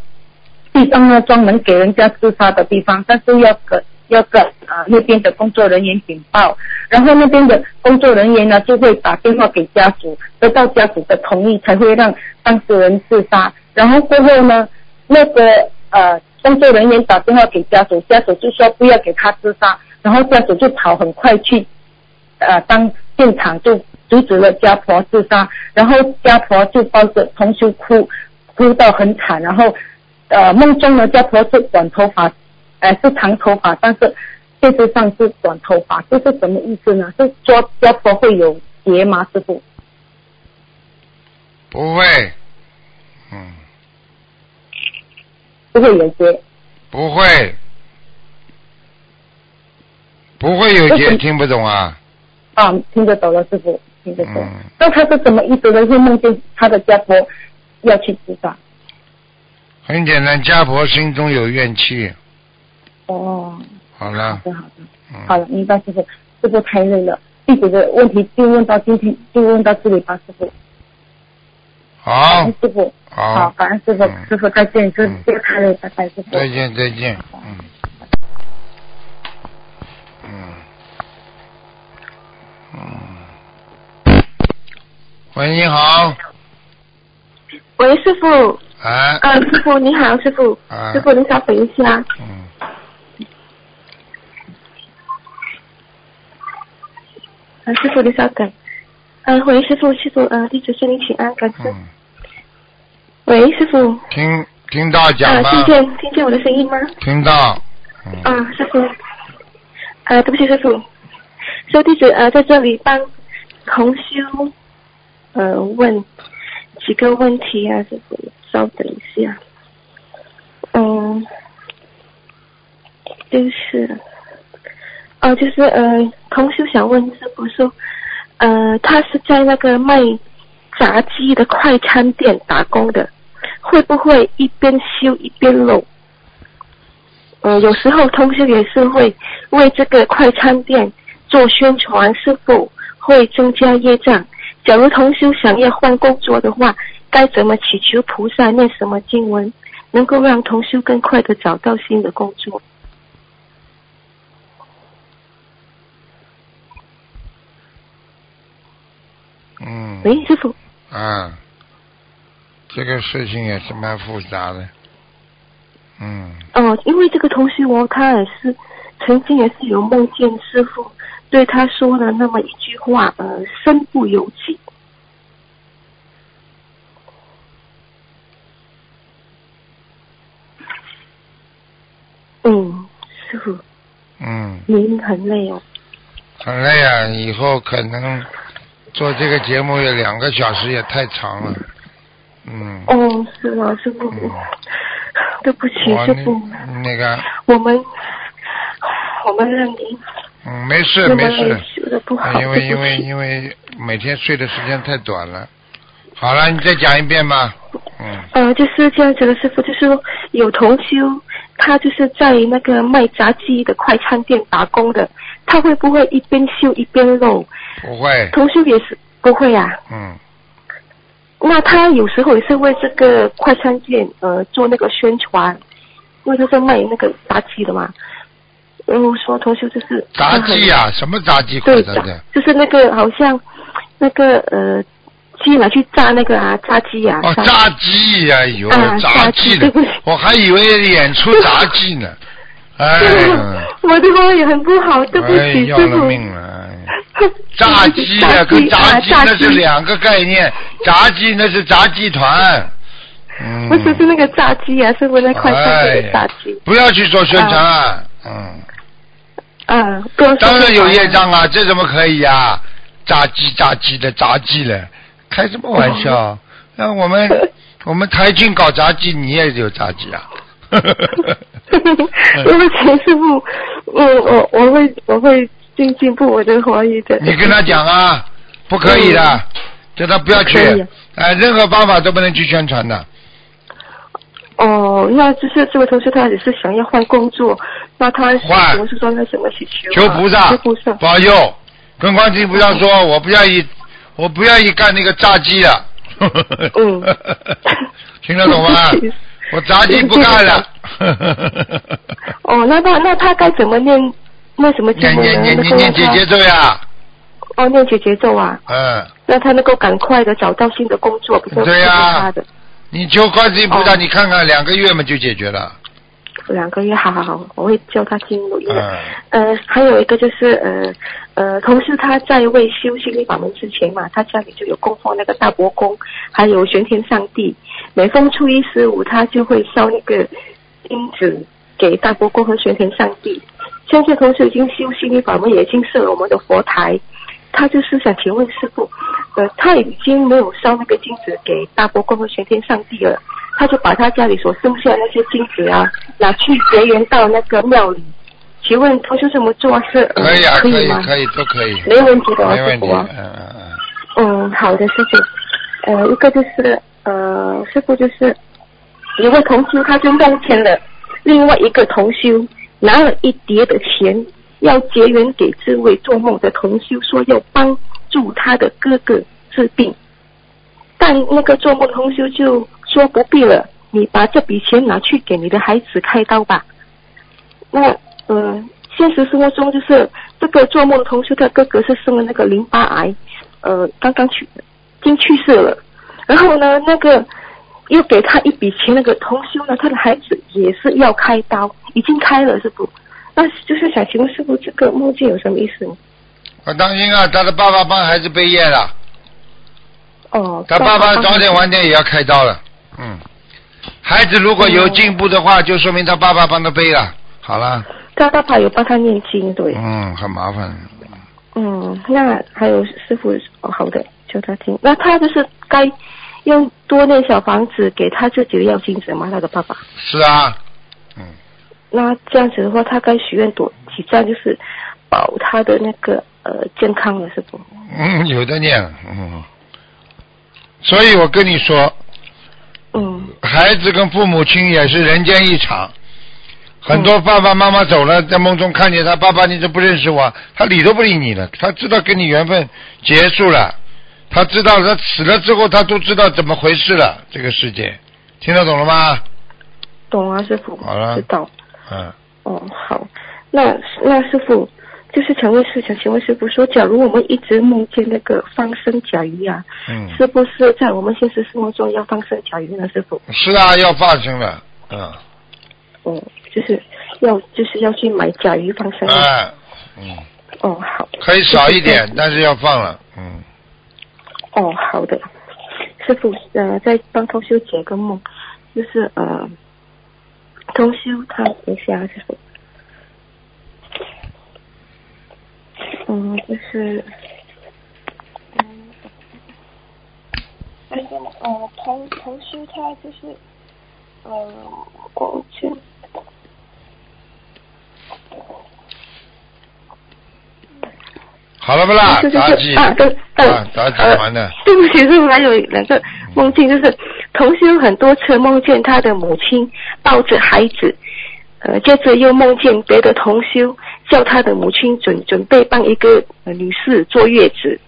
地方呢专门给人家自杀的地方，但是要跟要跟啊那边的工作人员禀报，然后那边的工作人员呢就会打电话给家属，得到家属的同意才会让当事人自杀。然后过后呢，那个呃工作人员打电话给家属，家属就说不要给他自杀，然后家属就跑很快去呃当现场就阻止了家婆自杀，然后家婆就抱着同修哭，哭到很惨，然后呃梦中呢家婆是短头发，呃是长头发，但是事实上是短头发，这是什么意思呢？是说家婆会有结吗？师傅？不会，嗯，不会有结？不会，不会有结，听不懂啊？啊，听得懂了，师傅，听得懂。嗯那他是什么意思呢？会梦见他的家婆要去自杀？很简单，家婆心中有怨气。哦，好好，的好的，嗯，好了，明白师傅，师傅太累了，弟子的问题就问到今天，就问到这里吧，师傅。好。恩，师傅，好，好，感恩师傅，嗯。师傅再见，师嗯傅太累，拜拜，师傅。再见再见，嗯，嗯，嗯，喂，你好，喂，师傅，哎，呃，师傅你好，师傅，啊。师傅你稍等一下，嗯，呃，师傅您稍等，呃，喂，师傅，师傅，呃，弟子向您请安，感谢。嗯，喂，师傅，听听到讲呃，听见听见我的声音吗？听到，嗯，啊，师傅，呃，对不起，师傅，所以弟子呃在这里帮同修呃问几个问题啊，师傅，稍等一下，嗯，就是，哦、就是呃，同修想问师傅说，呃，他是在那个卖炸鸡的快餐店打工的，会不会一边修一边漏？呃，有时候同修也是会为这个快餐店做宣传，是否会增加业障？假如同修想要换工作的话，该怎么祈求菩萨念什么经文，能够让同修更快的找到新的工作？嗯，喂，师傅，啊，这个事情也是蛮复杂的，嗯，哦，因为这个同学哦，他也是曾经也是有梦见师傅对他说的那么一句话，呃，身不由己。嗯，师傅，嗯，您很累哦。很累啊，以后可能做这个节目有两个小时也太长了。嗯，哦，是啊，师傅，嗯。对不起，我师傅，那那个，我们我们让您嗯，没事没事，因为因为因为每天睡的时间太短了。好了，你再讲一遍吧。嗯，呃，就是这样子的，师傅，就是有同修，他就是在那个卖炸鸡的快餐店打工的，他会不会一边修一边漏？不会，同修也是不会啊。嗯，那他有时候也是为这个快餐店呃做那个宣传，因为他是卖那个炸鸡的嘛。然后说同修就是炸鸡啊、什么炸鸡快餐店？就是那个好像那个呃鸡拿去炸那个啊炸鸡啊。哦，炸炸鸡呀、啊炸炸鸡的我还以为演出炸鸡呢。哎，*laughs* 我的话也很不好，对不哎，起，要师傅。了命了。哎 *laughs* 炸鸡呀、炸跟炸鸡那是两个概念，*laughs* 炸鸡那是炸鸡团。嗯。不是是那个炸鸡啊，师傅那快餐店的炸鸡。不要去做宣传。嗯。嗯，当然有业障啊，这怎么可以呀、炸鸡炸鸡的炸鸡了，开什么玩哦笑？那我们我们台军搞炸鸡，你也有炸鸡啊？*laughs* 对不起，师傅，我，我我会我会进进步我的华语的。你跟他讲啊，不可以的，叫他不要去哎，任何方法都不能去宣传的。哦，那就是这位同事他也是想要换工作，那他换我是说那什么去求菩萨求菩萨。保佑，跟观世音菩萨说，我不愿意，我不愿意干那个炸鸡了。嗯 *laughs* 听得懂吗？*laughs* 我炸鸡不干了。*laughs* 哦，那他那他该怎么念那什么经念？念念念念姐姐咒呀，哦，念姐姐咒啊，嗯，那他能够赶快的找到新的工作，不是对呀他的你求观世音菩萨，哦你看看两个月嘛就解决了。两个月，好好好，我会叫他进录音的。嗯，呃，还有一个就是呃呃，同事他在未修心灵法门之前嘛，他家里就有供奉那个大伯公，还有玄天上帝。每逢初一十五，他就会烧一个金子给大伯公和玄天上帝。现在同时已经修心理法门，也已经设了我们的佛台。他就是想请问师傅，呃，他已经没有烧那个金子给大伯公和玄天上帝了，他就把他家里所剩下那些金子啊，拿去结缘到那个庙里。请问同学怎么做是、呃、可以啊，可可吗？以可以都可以，没问题的，没问题。师傅啊。嗯嗯嗯。嗯，好的，师傅。呃，一个就是呃，师傅就是一位同修，他就梦见了另外一个同修拿了一叠的钱，要结缘给这位做梦的同修，说要帮助他的哥哥治病。但那个做梦同修就说不必了，你把这笔钱拿去给你的孩子开刀吧。那呃，现实生活中就是这个做梦同修，他哥哥是生了那个淋巴癌，呃，刚刚去已经去世了。*laughs* 然后呢，那个又给他一笔钱，那个同修呢，他的孩子也是要开刀，已经开了，师傅。那就是想请问师傅，这个梦境有什么意思呢？我当心啊，他的爸爸帮孩子背业了，哦，他爸爸早点晚点也要开刀了。嗯，孩子如果有进步的话，就说明他爸爸帮他背了。好了，他爸爸有帮他念经，对。嗯，很麻烦。嗯，那还有师傅哦，好的，叫他听。那他就是该用多那小房子给他自己的要精神吗？他的爸爸。是啊，嗯，那这样子的话，他该许愿多几张，就是保他的那个呃健康了，是不。嗯，有的念，嗯。所以我跟你说，嗯孩子跟父母亲也是人间一场。很多爸爸妈妈走了，在梦中看见他爸爸，你都不认识我？他理都不理你了，他知道跟你缘分结束了，他知道他死了之后，他都知道怎么回事了。这个世界，听得懂了吗？懂啊，师傅。好了知道。嗯，哦，好。那那师傅，就是想问师想请问师傅说，假如我们一直梦见那个放生甲鱼啊，嗯，是不是在我们现实生活中要放生甲鱼呢？师傅？是啊，要放生了，嗯，哦，就是要就是要去买甲鱼放生。哎，嗯，哦，好。可以少一点，但是要放了，嗯。哦，好的。师傅，呃，在帮同修解个梦，就是呃，同修他等一下，师傅，嗯，就是，嗯，就是呃，同同修他就是，呃，我就。好了不啦？就是杂技啊，对，呃啊，杂技呃完了，对不起，师傅，还有两个梦境，就是同修很多次梦见他的母亲抱着孩子，呃，接着又梦见别的同修叫他的母亲准准备帮一个、呃、女士坐月子。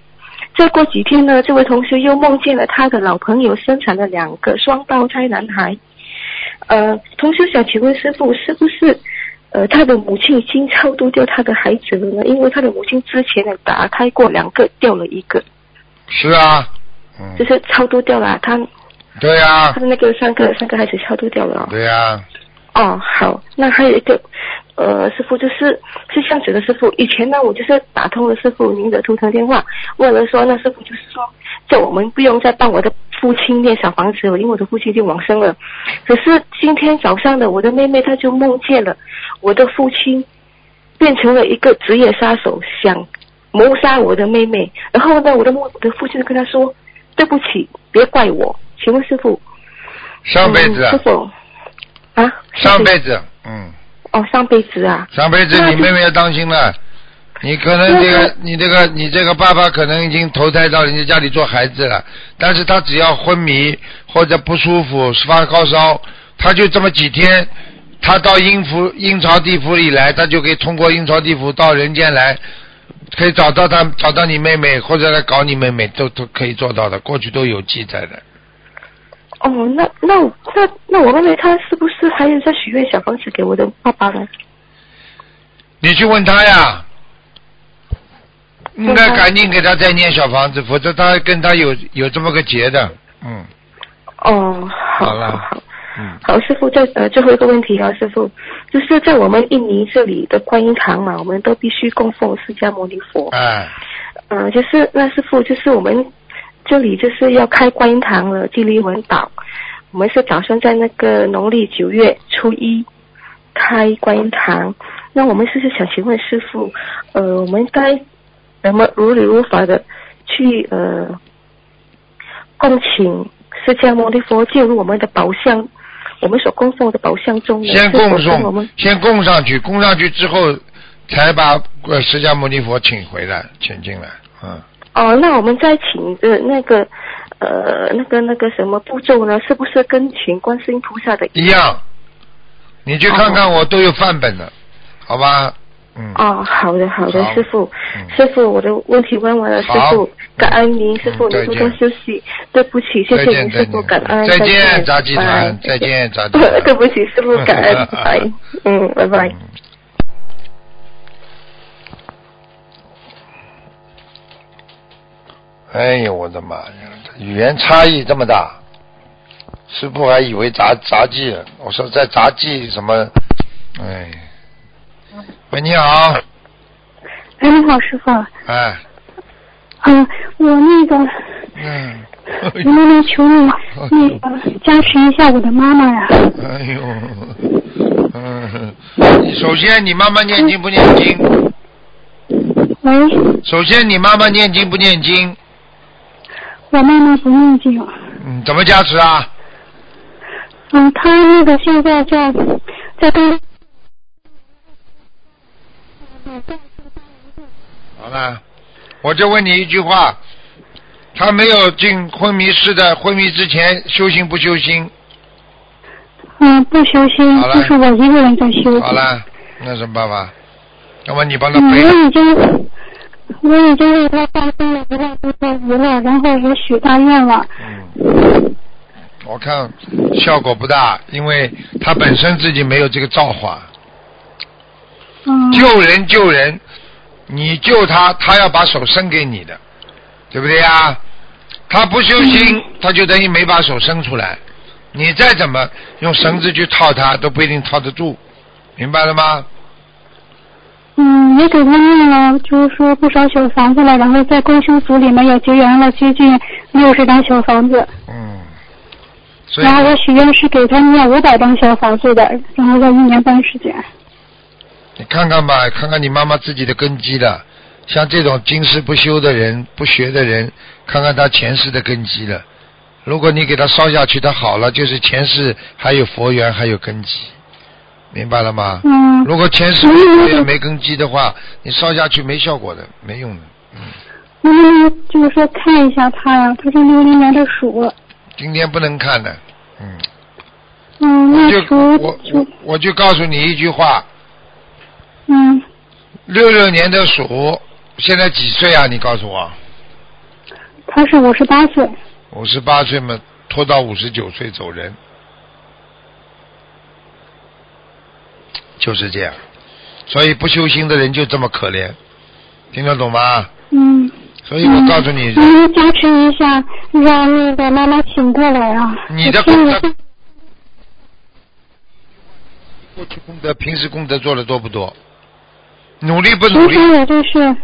再过几天呢，这位同学又梦见了他的老朋友生产了两个双胞胎男孩。呃，同学想请问师傅，是不是呃他的母亲已经超度掉他的孩子了呢？因为他的母亲之前呢打开过两个，掉了一个，是啊，嗯就，是超度掉了。他对呀他，的那个三个三个孩子超度掉了哦。对呀，哦，好，那还有一个，呃，师傅就是是这样子的，师傅，以前呢，我就是打通了师傅您的图腾电话，问了说，那师傅就是说，叫我们不用再帮我的父亲念小房子了，因为我的父亲已经往生了。可是今天早上的我的妹妹，她就梦见了我的父亲变成了一个职业杀手，想谋杀我的妹妹。然后呢，我的母我的父亲就跟他说，对不起，别怪我。请问师傅，上辈子。嗯、师傅啊，上辈子，嗯，哦，上辈子啊，上辈子你妹妹要当心了，你可能这个你这个你这个爸爸可能已经投胎到人家家里做孩子了，但是他只要昏迷或者不舒服发高烧，他就这么几天，他到阴府阴曹地府里来，他就可以通过阴曹地府到人间来。可以找到他，找到你妹妹，或者来搞你妹妹，都都可以做到的，过去都有记载的。哦，那那那那我妹妹她是不是还有在许愿小房子给我的爸爸呢？你去问他呀，应该赶紧给他再念小房子，否则他跟他有有这么个结的，嗯，哦，好好了好嗯，好，师傅，在呃最后一个问题啊，师傅，就是在我们印尼这里的观音堂嘛，我们都必须供奉释迦牟尼佛。哎，嗯、就是那师傅，就是我们这里就是要开观音堂了，距离文岛，我们是打算在那个农历九月初一开观音堂。那我们是是想请问师傅，呃，我们该怎么如理如法的去呃供请释迦牟尼佛进入我们的宝相，我们所供奉的宝相中呢？先供是否跟我们送，先供上去，供上去之后，才把呃释迦牟尼佛请回来，请进来，嗯，哦，那我们再请的那个呃那个那个什么步骤呢？是不是跟请观世音菩萨的一样。你去看看，我都有范本的，好吧？嗯，哦，好的好的，好师傅，嗯师傅，我的问题问完了，师傅，感恩您，师傅，您多多休息，对不起，谢谢您，师傅，感恩，再见见，杂技团，再见，杂技团。*laughs* 对不起，师傅，*laughs* 感恩，拜，嗯，拜拜。嗯哎呦，我的妈呀！语言差异这么大，师傅还以为杂杂技。我说在杂技什么？哎，喂，你好，哎，你好，师傅。哎，嗯、我那个，嗯，我能不能求你那个加持一下我的妈妈呀？哎呦，嗯，你首先你妈妈念经不念经？喂，首先你妈妈念经不念经？我妈妈不念经。嗯，怎么加持啊？嗯，她那个现在在在跟好了，我就问你一句话，他没有进昏迷室的昏迷之前修行不修心？嗯不修心就是我一个人在修。好了，那什么办法？要么你帮他嗯，背，我已经我已经为他发生了一万多条鱼了，然后也许大愿了。嗯，我看效果不大，因为他本身自己没有这个造化。嗯。救人救人，你救他，他要把手伸给你的，对不对呀？他不修心，他就等于没把手伸出来。你再怎么用绳子去套他，都不一定套得住，明白了吗？嗯，也给他念了，就是说不少小房子了，然后在公修组里面也结缘了接近六十张小房子。嗯。所以然后我许愿是给他念五百张小房子的，然后在一年半时间。你看看吧，看看你妈妈自己的根基了。像这种经世不修的人、不学的人，看看他前世的根基了。如果你给他烧下去，他好了，就是前世还有佛缘，还有根基，明白了吗？嗯。如果前世没佛缘、没根基的话，你烧下去没效果的，没用的。能不能就是说看一下他呀？他是六零年的鼠。今天不能看的，嗯。嗯，我就我我我就告诉你一句话，嗯，六六年的鼠现在几岁啊？你告诉我。他是五十八岁。五十八岁嘛，拖到五十九岁走人，就是这样。所以不修心的人就这么可怜，听得懂吗？嗯。所以我告诉你，能不能加持一下，让那个妈妈醒过来啊？你的功德，过去功德，平时功德做的多不多？努力不努力？平常我就是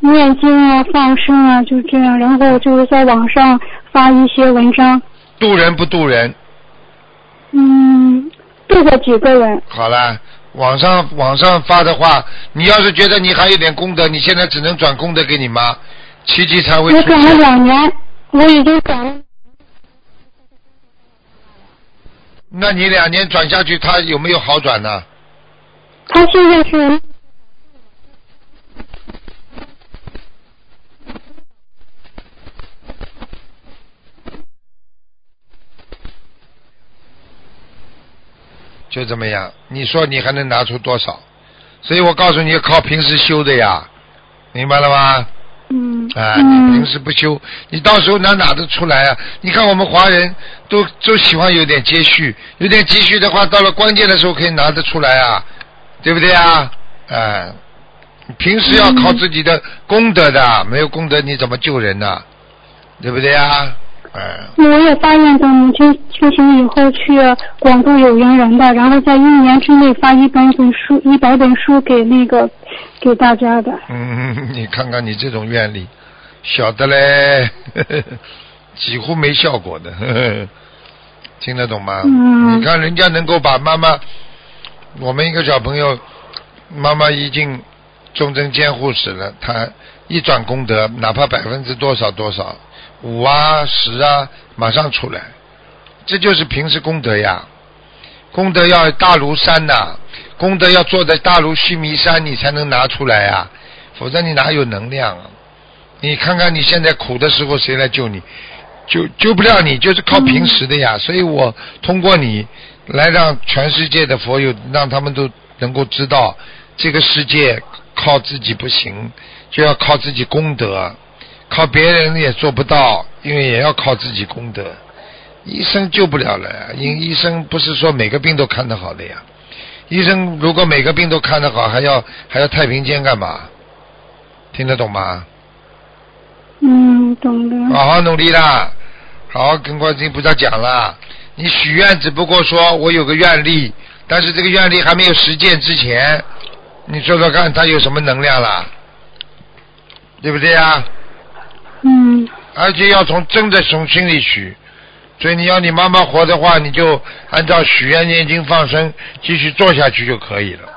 念经啊、放生啊，就这样，然后就是在网上发一些文章，渡人不渡人？嗯，渡过几个人。好了，网上网上发的话，你要是觉得你还有点功德，你现在只能转功德给你妈，奇迹才会我转了。两年，我已经转了。那你两年转下去，他有没有好转呢？他现在是就这么样，你说你还能拿出多少？所以我告诉你，靠平时修的呀，明白了吗？嗯。啊，你平时不修，你到时候哪拿得出来啊？你看我们华人都都喜欢有点积蓄，有点积蓄的话，到了关键的时候可以拿得出来啊，对不对啊？哎、平时要靠自己的功德的，没有功德你怎么救人呢？对不对啊？哎、我也答应等母亲修行以后去广度有缘人的，然后在一年之内发一本本书、一百本书给那个给大家的。嗯，*laughs* 你看看你这种愿力，小的嘞，呵呵几乎没效果的，呵 *laughs* 呵听得懂吗？嗯你看人家能够把妈妈，我们一个小朋友，妈妈已经重症监护室了，他一转功德，哪怕百分之多少多少，五啊十啊，马上出来，这就是平时功德呀。功德要大如山呐、功德要坐在大如须弥山，你才能拿出来呀、否则你哪有能量啊？你看看你现在苦的时候，谁来救你？救救不了你，就是靠平时的呀。所以我通过你来让全世界的佛友，让他们都能够知道，这个世界靠自己不行，就要靠自己功德，靠别人也做不到，因为也要靠自己功德。医生救不了了呀，因医生不是说每个病都看得好的呀。医生如果每个病都看得好，还要还要太平间干嘛？听得懂吗？嗯，懂的。好好努力啦，好好跟观世音菩萨讲啦。你许愿只不过说我有个愿力，但是这个愿力还没有实践之前，你说说看，它有什么能量啦？对不对呀？嗯。而且要从真的从心里许，所以你要你妈妈活的话，你就按照许愿、念经、放生继续做下去就可以了。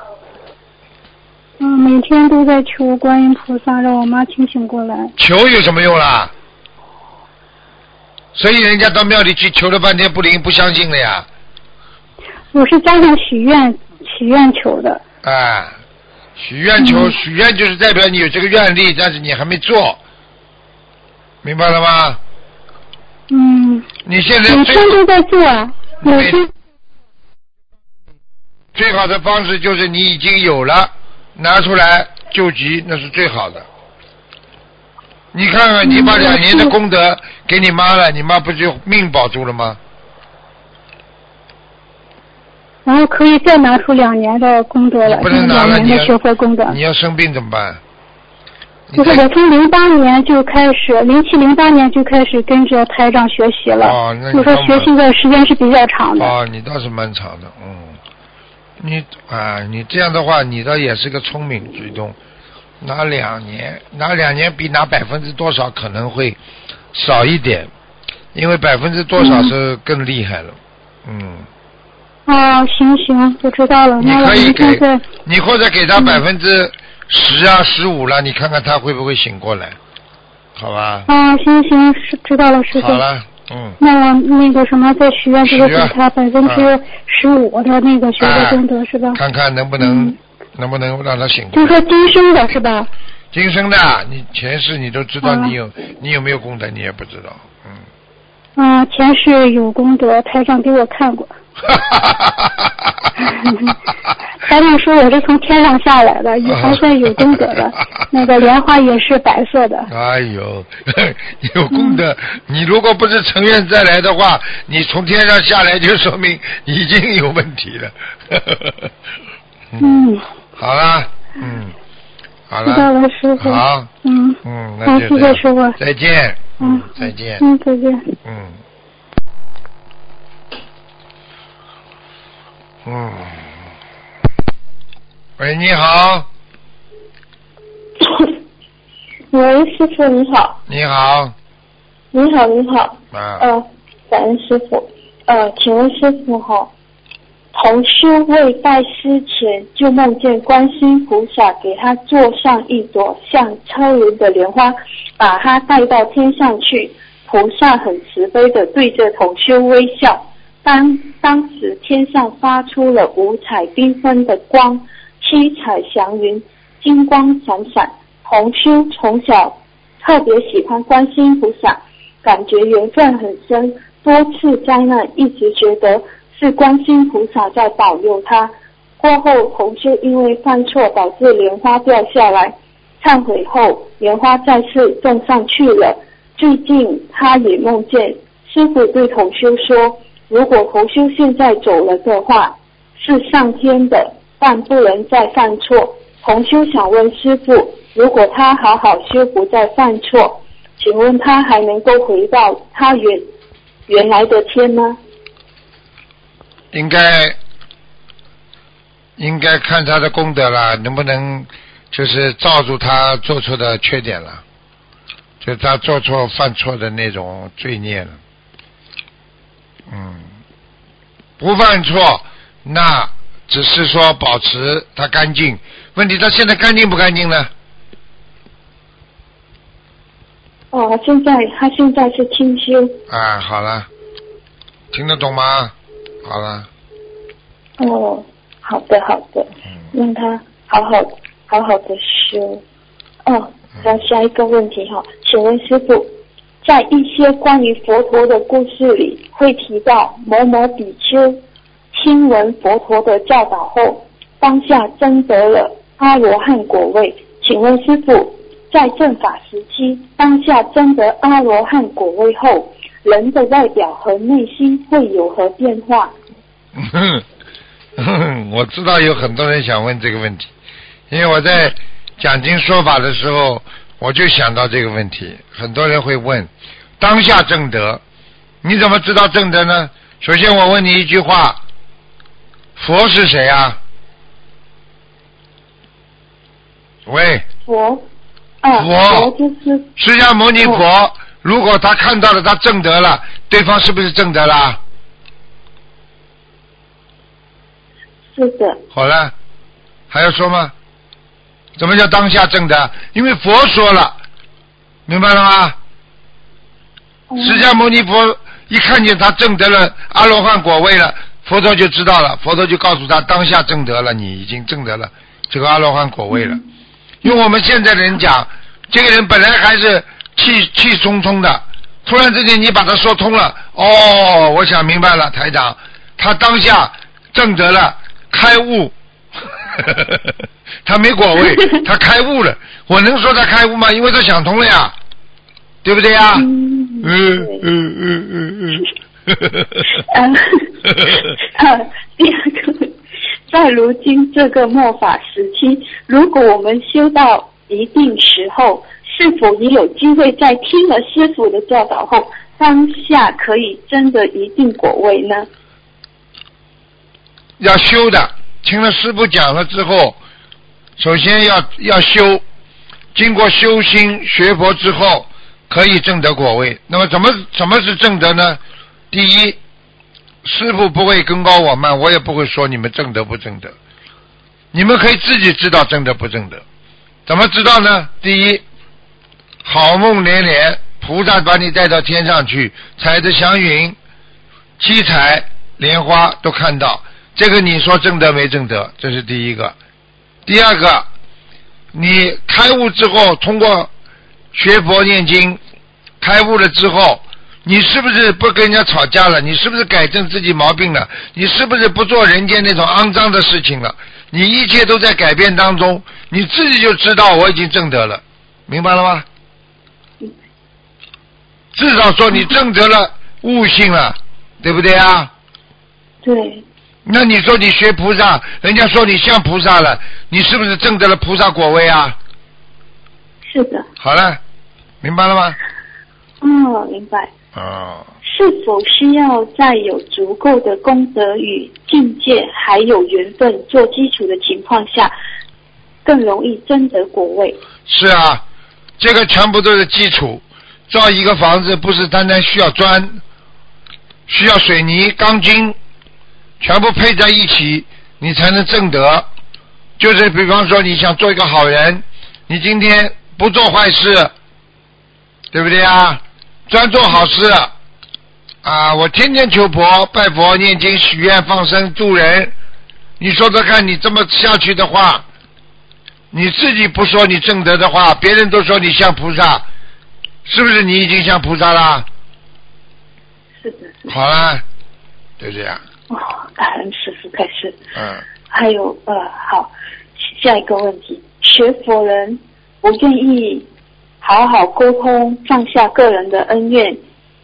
嗯，每天都在求观音菩萨让我妈清醒过来。求有什么用啦？所以人家到庙里去求了半天不灵，不相信了呀。我是加上许愿许愿求的。啊，许愿求、许愿就是代表你有这个愿力，但是你还没做，明白了吗？嗯。你现在最每天都在做啊，每天。最好的方式就是你已经有了，拿出来救急，那是最好的。你看看，你把两年的功德给你妈了，你妈不就命保住了吗？然后可以再拿出两年的功德了，不能拿了，两年的你要学佛功德。你要生病怎么办？就是我从零八年就开始，零七零八年就开始跟着台长学习了，哦那你就是说学习的时间是比较长的。哦，你倒是蛮长的，嗯，你啊，你这样的话，你倒也是个聪明举动。拿两年，拿两年比拿百分之多少可能会少一点，因为百分之多少是更厉害了，嗯，哦，行行，我知道了。你可以给，你或者给他百分之十啊十五了，你看看他会不会醒过来，好吧？啊，行行，是知道了，师傅。好了，嗯，那我那个什么，再许愿这个给他百分之啊十五的那个学的功德是吧？看看能不能、能不能让他醒过来就。说今生的是吧？今生的，你前世你都知道，啊你有、你有没有功德，你也不知道，嗯。啊，前世有功德，台长给我看过。台长说我是从天上下来的，也还算有功德的。*laughs* 那个莲花也是白色的。*laughs* 哎呦，*laughs* 有功德！你如果不是成愿再来的话，你从天上下来就说明已经有问题了。嗯，好了，嗯，好知道了，师傅。好，嗯。嗯，好那就谢谢师傅再见，嗯，再见，嗯，再见。嗯，嗯，喂，你好，*coughs* 喂，师傅你好，你好，你好，你好，啊，呃，感恩师傅，呃，请问师傅哈，同修未拜师前就梦见观世音菩萨给他坐上一朵像车轮的莲花，把他带到天上去，菩萨很慈悲的对着同修微笑。当当时天上发出了五彩缤纷的光，七彩祥云，金光闪闪。红修从小特别喜欢观世菩萨，感觉缘分很深，多次灾难一直觉得是观世菩萨在保佑他。过后，红修因为犯错导致莲花掉下来，忏悔后莲花再次种上去了。最近他也梦见师傅对同修说，如果同修现在走了的话，是上天的，但不能再犯错。同修想问师傅，如果他好好修，不再犯错，请问他还能够回到他原原来的天吗？应该应该看他的功德了，能不能就是罩住他做错的缺点了，就他做错犯错的那种罪孽了。嗯，不犯错，那只是说保持它干净。问题它现在干净不干净呢？哦，现在他现在是清修。啊，好了，听得懂吗？好了，哦，好的好的，让他好好好好的修。哦，那下一个问题哈，请问师傅，在一些关于佛陀的故事里，会提到某某比丘听闻佛陀的教导后，当下争得了阿罗汉果位。请问师傅，在正法时期，当下争得阿罗汉果位后，人的外表和内心会有何变化？哼，*laughs* 我知道有很多人想问这个问题，因为我在讲经说法的时候，我就想到这个问题。很多人会问：当下正德，你怎么知道正德呢？首先，我问你一句话：佛是谁啊？喂，佛，啊，佛佛就是释迦牟尼佛，如果他看到了他正德了，对方是不是正德啦？是的，好了，还要说吗？什么叫当下正德？因为佛说了，明白了吗？释迦牟尼佛一看见他证得了阿罗汉果位了，佛陀就知道了，佛陀就告诉他当下证得了，你已经证得了这个阿罗汉果位了。用我们现在的人讲，这个人本来还是气气冲冲的，突然之间你把他说通了，哦，我想明白了，台长，他当下证得了开悟，*laughs* 他没果位，*laughs* 他开悟了。我能说他开悟吗？因为他想通了呀，对不对呀？嗯嗯嗯嗯嗯。嗯，*laughs* 呃，第二个，在如今这个末法时期，如果我们修到一一定时候，是否也有机会在听了师傅的教导后，当下可以真的一定果位呢？要修的，听了师傅讲了之后，首先要要修，经过修心学佛之后，可以证得果位。那么怎么怎么是证得呢？第一，师傅不会跟高我慢，我也不会说你们证得不证得，你们可以自己知道证得不证得。怎么知道呢？第一，好梦连连，菩萨把你带到天上去，踩着祥云，七彩莲花都看到。这个你说正德没正德？这是第一个。第二个，你开悟之后，通过学佛念经，开悟了之后，你是不是不跟人家吵架了？你是不是改正自己毛病了？你是不是不做人间那种肮脏的事情了？你一切都在改变当中，你自己就知道我已经正德了，明白了吗？至少说你正得了悟性了，对不对啊？对。那你说你学菩萨，人家说你像菩萨了，你是不是证得了菩萨果位啊？是的。好了，明白了吗？哦，明白。哦。是否需要在有足够的功德与境界，还有缘分做基础的情况下，更容易争得果位？是啊，这个全部都是基础。造一个房子不是单单需要砖，需要水泥、钢筋。全部配在一起，你才能正德。就是比方说，你想做一个好人，你今天不做坏事，对不对啊？专做好事啊！我天天求佛、拜佛、念经、许愿、放生、助人。你说说看，你这么下去的话，你自己不说你正德的话，别人都说你像菩萨，是不是？你已经像菩萨了？是的。好了，就这样。哦，感恩师傅开始。嗯。还有呃，好，下一个问题，学佛人不愿意好好沟通，放下个人的恩怨，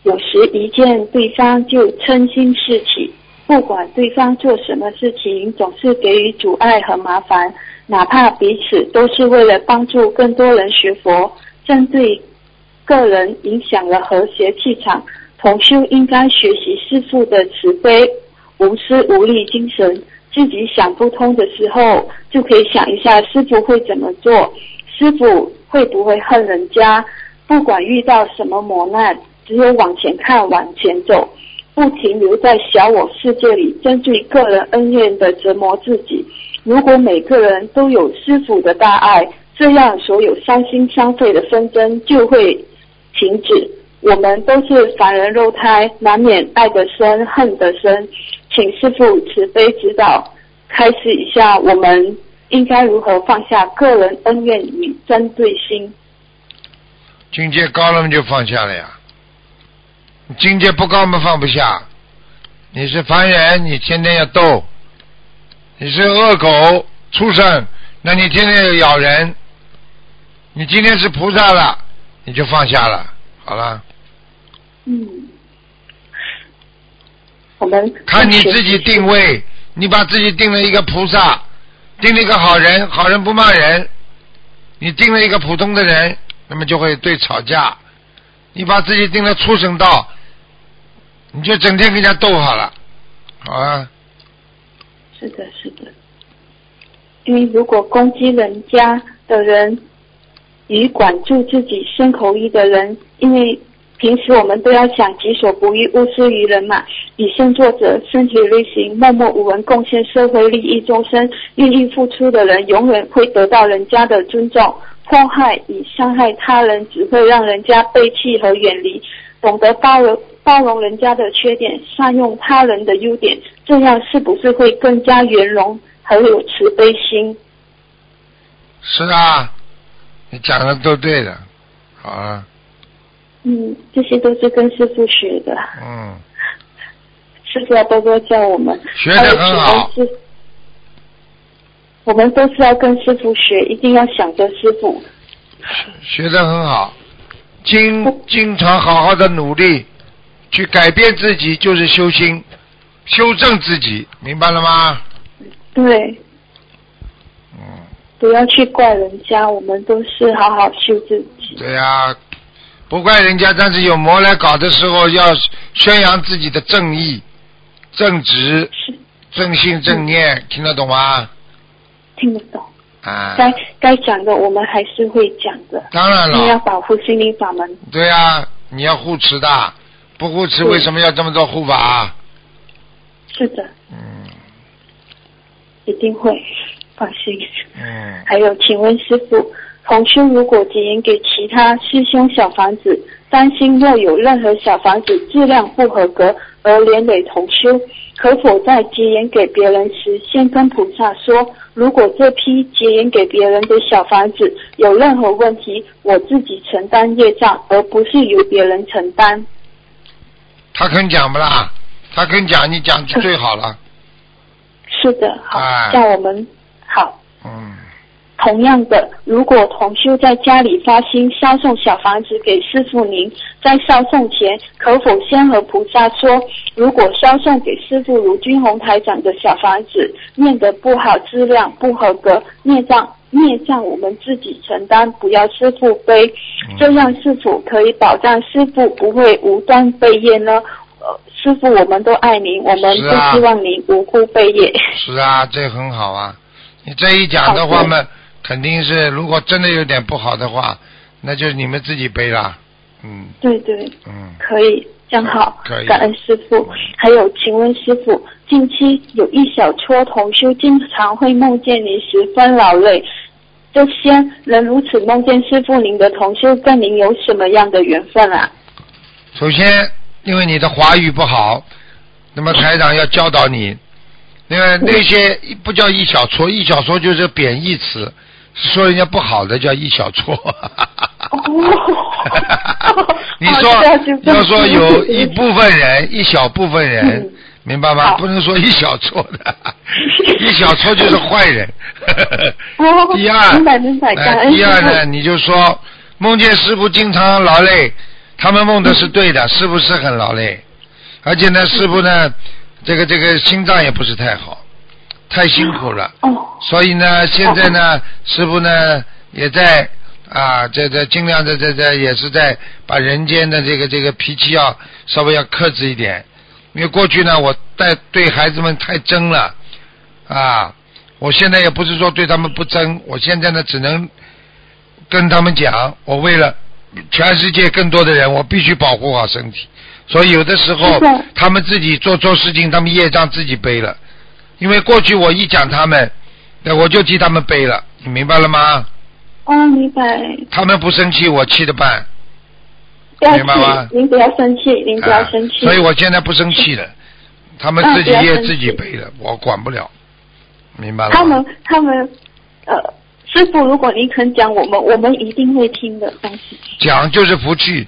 有时一见对方就嗔心事起，不管对方做什么事情，总是给予阻碍和麻烦，哪怕彼此都是为了帮助更多人学佛，针对个人影响了和谐气场，同修应该学习师父的慈悲。无私无力精神，自己想不通的时候，就可以想一下师傅会怎么做，师傅会不会恨人家？不管遇到什么磨难，只有往前看，往前走，不停留在小我世界里，针对个人恩怨的折磨自己。如果每个人都有师傅的大爱，这样所有伤心伤肺的纷争就会停止。我们都是凡人肉胎，难免爱得深，恨得深。请师傅慈悲指导，开始一下，我们应该如何放下个人恩怨与针对心？境界高了嘛，就放下了呀。境界不高嘛，放不下。你是凡人，你天天要斗；你是恶狗畜生，那你天天要咬人。你今天是菩萨了，你就放下了，好了。嗯。我们看你自己定位，你把自己定了一个菩萨，定了一个好人，好人不骂人；你定了一个普通的人，那么就会对吵架。你把自己定了畜生道，你就整天跟人家斗好了，好啊。是的，是的。因为如果攻击人家的人与管住自己身口意的人，因为。平时我们都要想己所不欲，勿施于人嘛。以身作则，身体力行，默默无闻，贡献社会利益众生，愿意付出的人，永远会得到人家的尊重。迫害与伤害他人，只会让人家背弃和远离。懂得包容包容人家的缺点，善用他人的优点，这样是不是会更加圆融，很有慈悲心？是啊，你讲的都对的，好啊。嗯，这些都是跟师傅学的。嗯，*laughs* 师傅要多多教我们。学的很好。我们都是要跟师傅学，一定要想着师傅。学的很好，经经常好好的努力，去改变自己，就是修心，修正自己，明白了吗？对。嗯。不要去怪人家，我们都是好好修自己。对呀、不怪人家，但是有魔来搞的时候，要宣扬自己的正义、正直、正信、正念，听得懂吗？听得懂，啊，该该讲的我们还是会讲的，当然因为要，保护心灵法门。对啊、你要护持的，不护持为什么要这么多护法？是的，嗯。一定会，放心。嗯，还有，请问师傅，同修如果结缘给其他师兄小房子，担心若有任何小房子质量不合格而连累同修，可否在结缘给别人时先跟菩萨说，如果这批结缘给别人的小房子有任何问题，我自己承担业障，而不是由别人承担？他肯讲不啦？他肯讲，你讲就最好了。*laughs* 是的，好，哎像我们好。嗯，同样的，如果同修在家里发心烧送小房子给师傅您，在烧送前可否先和菩萨说，如果烧送给师傅卢军红台长的小房子念得不好，质量不合格，孽障孽障我们自己承担，不要师傅背，嗯这样是否可以保障师傅不会无端被业呢？呃，师傅，我们都爱您，我们不希望您无辜被业。是啊，这很好啊。你这一讲的话嘛，肯定是如果真的有点不好的话，那就是你们自己背啦。嗯对对，嗯，可以，这样好，可以感恩师傅。还有，请问师傅，近期有一小撮同修经常会梦见您十分劳累，这些能如此梦见师傅您的同修，跟您有什么样的缘分啊？首先，因为你的华语不好，那么台长要教导你。那个那些不叫一小撮，一小撮就是贬义词，说人家不好的叫一小撮。*laughs* 你说要说有一部分人，一小部分人，嗯。明白吗？不能说一小撮的，*laughs* 一小撮就是坏人。哦 *laughs* 第二，明白明白，呃第二呢，你就说梦见师傅经常劳累，他们梦的是对的，是不是很劳累，而且呢，师傅呢，这个这个心脏也不是太好，太辛苦了。哦。所以呢，现在呢，师傅呢也在啊，这这尽量的这这也是在把人间的这个这个脾气要稍微要克制一点，因为过去呢，我带对孩子们太争了啊，我现在也不是说对他们不争，我现在呢只能跟他们讲，我为了全世界更多的人，我必须保护好身体。所以有的时候他们自己做做事情，他们业障自己背了。因为过去我一讲他们，那我就替他们背了，你明白了吗？哦，明白。他们不生气，我气得半。明白吗，您不要生气，您不要啊生气。所以我现在不生气了，他们啊自己不要生业自己背了，我管不了，明白了？他们他们呃，师傅，如果您肯讲，我们我们一定会听的，放心。讲就是福气。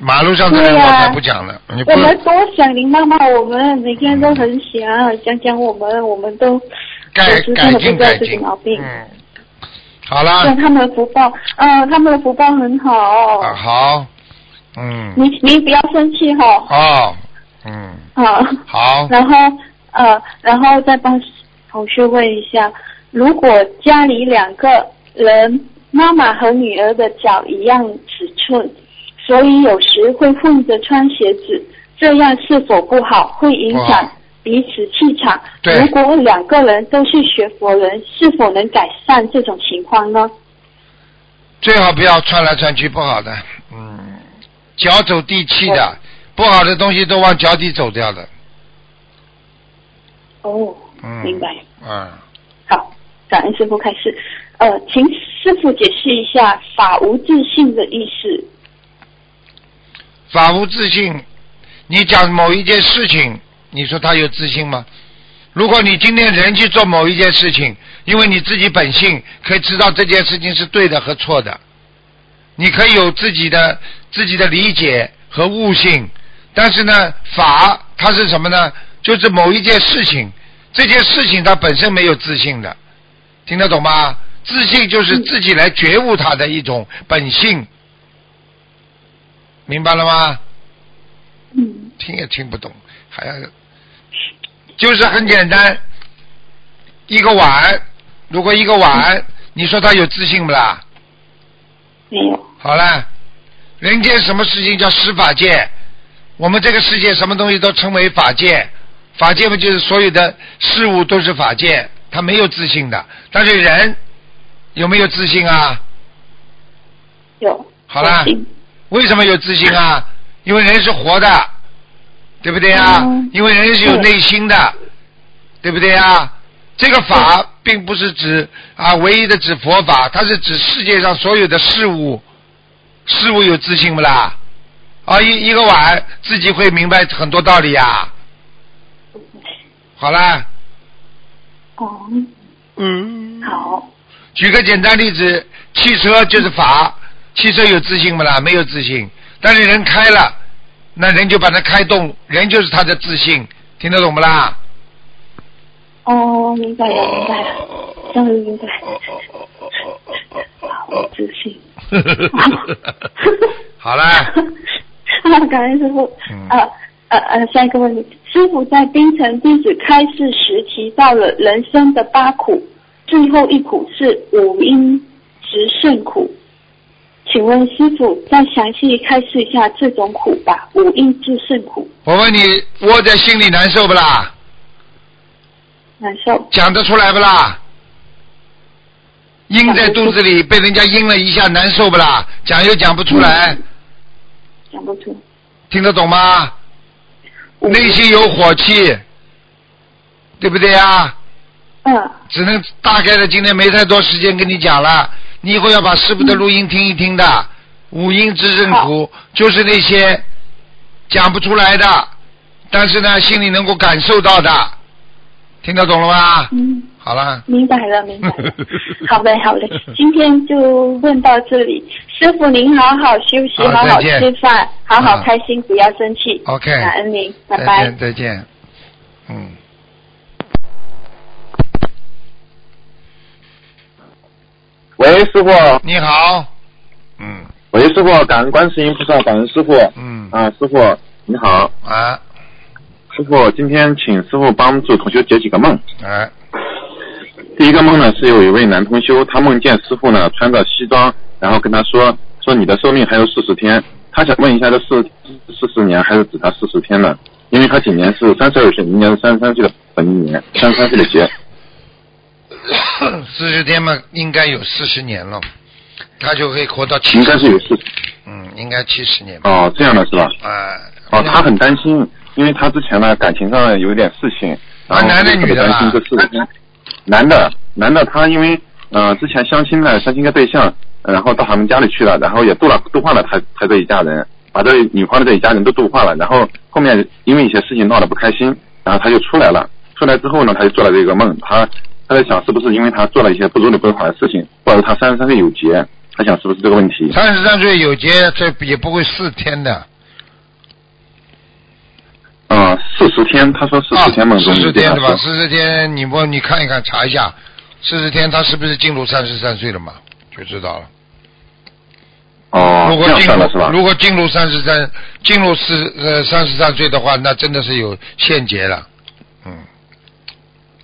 马路上的人我才不讲了，你不我们多想您妈妈，我们每天都很想讲讲我们，我们都改改进改进。毛病。嗯，好啦。对，他们的福报，嗯、他们的福报很好。啊好，嗯，您您不要生气哈、哦，嗯，啊。好，然后呃，然后再帮同学问一下，如果家里两个人，妈妈和女儿的脚一样尺寸，所以有时会混着穿鞋子，这样是否不好？会影不响彼此气场。对如果两个人都是学佛人，是否能改善这种情况呢？最好不要穿来穿去，不好的，嗯，脚走地气的，不好的东西都往脚底走掉的，哦，嗯，明白。嗯，好，感恩师傅开始。呃，请师傅解释一下“法无自信”的意思。法无自信，你讲某一件事情，你说他有自信吗？如果你今天人去做某一件事情，因为你自己本性可以知道这件事情是对的和错的，你可以有自己的自己的理解和悟性，但是呢，法它是什么呢？就是某一件事情，这件事情它本身没有自信的，听得懂吗？自信就是自己来觉悟它的一种本性，明白了吗？嗯，听也听不懂，还要，就是很简单，一个碗如果一个碗，你说他有自信不啦？没有。好了，人间什么事情叫十法界？我们这个世界什么东西都称为法界，法界不就是所有的事物都是法界，他没有自信的。但是人有没有自信啊？有。好了，为什么有自信啊？因为人是活的，对不对啊？因为人是有内心的，对不对啊？这个法并不是指啊唯一的指佛法，它是指世界上所有的事物，事物有自信不啦？啊，一一个碗自己会明白很多道理呀、好啦，哦，嗯，好，举个简单例子，汽车就是法，汽车有自信不啦？没有自信，但是人开了，那人就把它开动，人就是他的自信，听得懂不啦？哦，明白了，明白了，终于明白。好，我自信。*laughs* 好啦，*laughs* 啊，感恩师傅。嗯呃呃呃，下一个问题，师傅在冰城弟子开示时提到了人生的八苦，最后一苦是五阴执胜苦。请问师傅再详细开示一下这种苦吧，五阴执胜苦，我问你，窝在心里难受不啦？难受。讲得出来不啦？阴在肚子里被人家阴了一下，难受不啦？讲又讲不出来，讲不出。听得懂吗？内心有火气，对不对呀？嗯。只能大概的，今天没太多时间跟你讲了。你以后要把师傅的录音听一听的。五音之正苦就是那些讲不出来的，但是呢，心里能够感受到的，听得懂了吗？嗯。好了。明白了，明白了。*laughs* 好嘞，好嘞，今天就问到这里。师傅您好好休息，好好吃饭，好好啊开心，不要生气。OK 感恩您，拜再拜。见，再见。嗯。喂，师傅。你好。嗯。喂，师傅，感恩观世音菩萨，感恩师傅。嗯。啊，师傅你好。啊。师傅，今天请师傅帮助同学解几个梦。哎。第一个梦呢是有一位男同修，他梦见师傅呢穿着西装，然后跟他说说你的寿命还有四十天，他想问一下这四四十年还是指他四十天呢？因为他今年是三十二岁，明年是三十三岁的本命年，三十三岁的劫。*coughs* 四十天嘛，应该有四十年了，他就可以活到七。应该是有四。嗯，应该七十年。哦，这样的是吧？哎。哦，他很担心，因为他之前呢感情上有一点事情，然后男的女的啊担心这四十天。男的，男的，他因为呃之前相亲呢，相亲个对象，呃然后到他们家里去了，然后也度了度化了他他这一家人，把这女方的这一家人都度化了，然后后面因为一些事情闹得不开心，然后他就出来了。出来之后呢，他就做了这个梦，他他在想是不是因为他做了一些不如理不法的事情，或者他三十三岁有劫，他想是不是这个问题？三十三岁有劫，这也不会四天的。嗯，四十天，他说四十天梦中四十天对吧？对四十天，你不你看一看查一下，四十天他是不是进入三十三岁了嘛？就知道了。哦，如果进入是吧？如果进入三十三，进入四呃三十三岁的话，那真的是有限劫了。嗯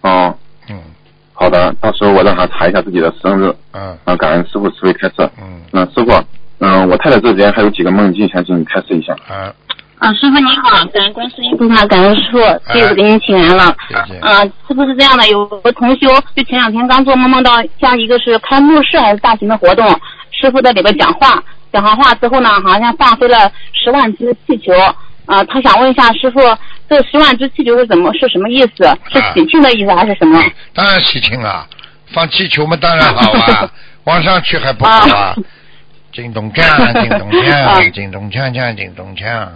哦，嗯，好的，到时候我让他查一下自己的生日。嗯，啊，感恩师傅慈悲开示。嗯，那师傅，嗯，我太太这几天还有几个梦境，想请你开示一下。啊，啊，师傅你好，感恩观世音菩萨，感恩师傅，弟子给您请安了。谢谢。啊，师傅是这样的，有个同修，就前两天刚做梦，梦到像一个是开幕式还是大型的活动，师傅在里边讲话，讲完话之后呢，好像放飞了十万只气球。啊，他想问一下师傅，这十万只气球是怎么是什么意思？是喜庆的意思还是什么？当然喜庆了，放气球嘛，当然好啊，*laughs* 往上去还不好啊。金咚锵，金咚锵，金咚锵锵，金咚锵。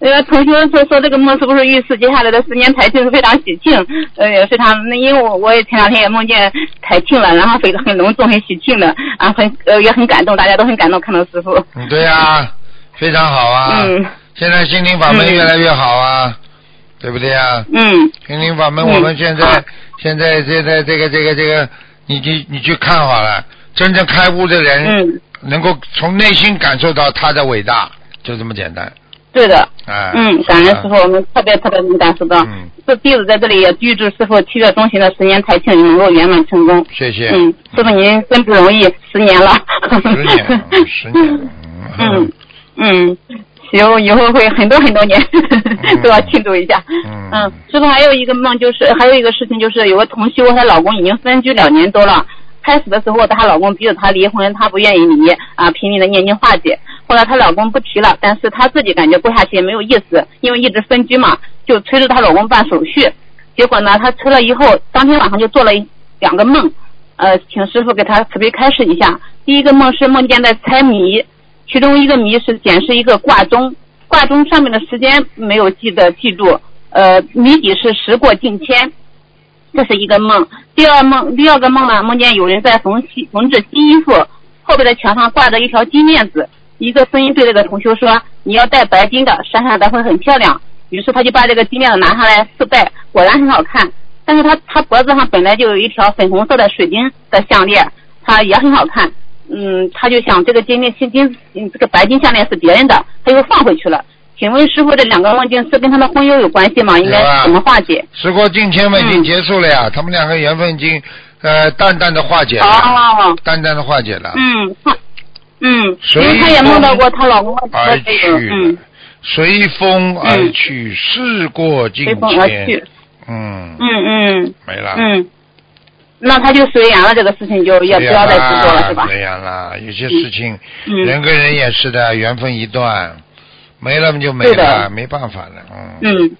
那个 *laughs* 同学说说这个梦是不是预示接下来的十年台庆是非常喜庆？呃，也非常，那因为我我也前两天也梦见台庆了，然后非常很隆重、很喜庆的，啊，很呃也很感动，大家都很感动看到师傅。嗯，对呀、非常好啊。嗯。现在心灵法门越来越好啊，对不对啊？嗯。心灵法门，嗯我们现在、现在现在这个这个这个，你去你去看好了，真正开悟的人，嗯能够从内心感受到他的伟大，就这么简单。对的，哎，嗯，感恩师傅，我们特别特别能感受到。嗯，这弟子在这里也预祝师傅七月中旬的十年台庆能够圆满成功。谢谢。嗯，师傅您真不容易，十年了。十年，十年。嗯 *laughs* 嗯，以后以后会很多很多年 *laughs* 都要庆祝一下。嗯，师傅还有一个梦就是还有一个事情就是有个同修她老公已经分居两年多了。开始的时候，她老公逼着她离婚，她不愿意离啊，拼命的念经化解。后来她老公不提了，但是她自己感觉过下去也没有意思，因为一直分居嘛，就催着她老公办手续。结果呢，她催了以后，当天晚上就做了两个梦，呃，请师傅给她慈悲开示一下。第一个梦是梦见在猜谜，其中一个谜是显示一个挂钟，挂钟上面的时间没有记得记住，呃，谜底是时过境迁。这是一个梦，第二梦，第二个梦呢，梦见有人在缝新缝制新衣服，后边的墙上挂着一条金链子，一个声音对这个同修说：“你要戴白金的，闪闪的会很漂亮。”于是他就把这个金链子拿下来试戴，果然很好看。但是他他脖子上本来就有一条粉红色的水晶的项链，它也很好看。嗯，他就想这个金链金金这个白金项链是别人的，他又放回去了。请问师傅，这两个梦境是跟他的婚姻有关系吗？应该怎么化解？时过境迁嘛，已经结束了呀，他们两个缘分已经呃淡淡的化解了，哦，淡淡的化解了。嗯，他嗯，因为他也梦到过她老公而去嗯，随风而去，事过境迁。嗯。嗯嗯。没了。嗯。那他就随缘了，这个事情就也不要再执着了，是吧？随缘了，有些事情，人跟人也是的，缘分一断。没了就没了，没办法了，嗯。嗯，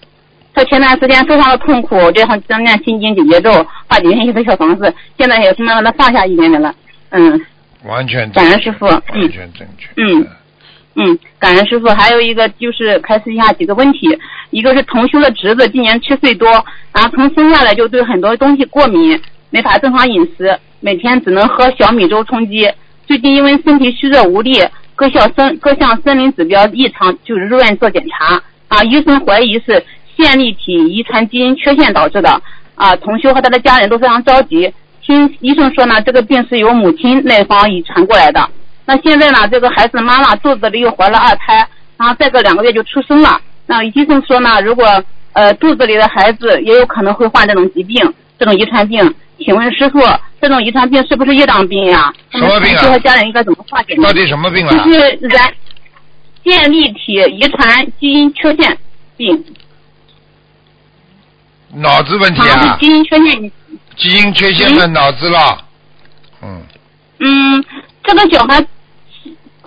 他前段时间非常的痛苦，就像张念心经、解节咒、化解冤结的小房子，现在也是慢慢的放下一点点了，嗯。完全。感恩师傅。完全正确。嗯。嗯，感恩师傅。还有一个就是开始一下几个问题，一个是同修的侄子今年七岁多，然后从生下来就对很多东西过敏，没法正常饮食，每天只能喝小米粥充饥。最近因为身体虚弱无力。各项森各项森林指标异常，就是入院做检查啊，医生怀疑是线粒体遗传基因缺陷导致的啊。同修和他的家人都非常着急，听医生说呢，这个病是由母亲那方遗传过来的。那现在呢，这个孩子妈妈肚子里又怀了二胎，然后再过两个月就出生了。那医生说呢，如果呃肚子里的孩子也有可能会患这种疾病，这种遗传病。请问师傅，这种遗传病是不是业障病呀？什么病啊？和家人应该怎么化解？到底什么病啊？就是染线粒体遗传基因缺陷病。脑子问题啊？基因缺陷。基因缺陷的脑子了。嗯。嗯，这个小孩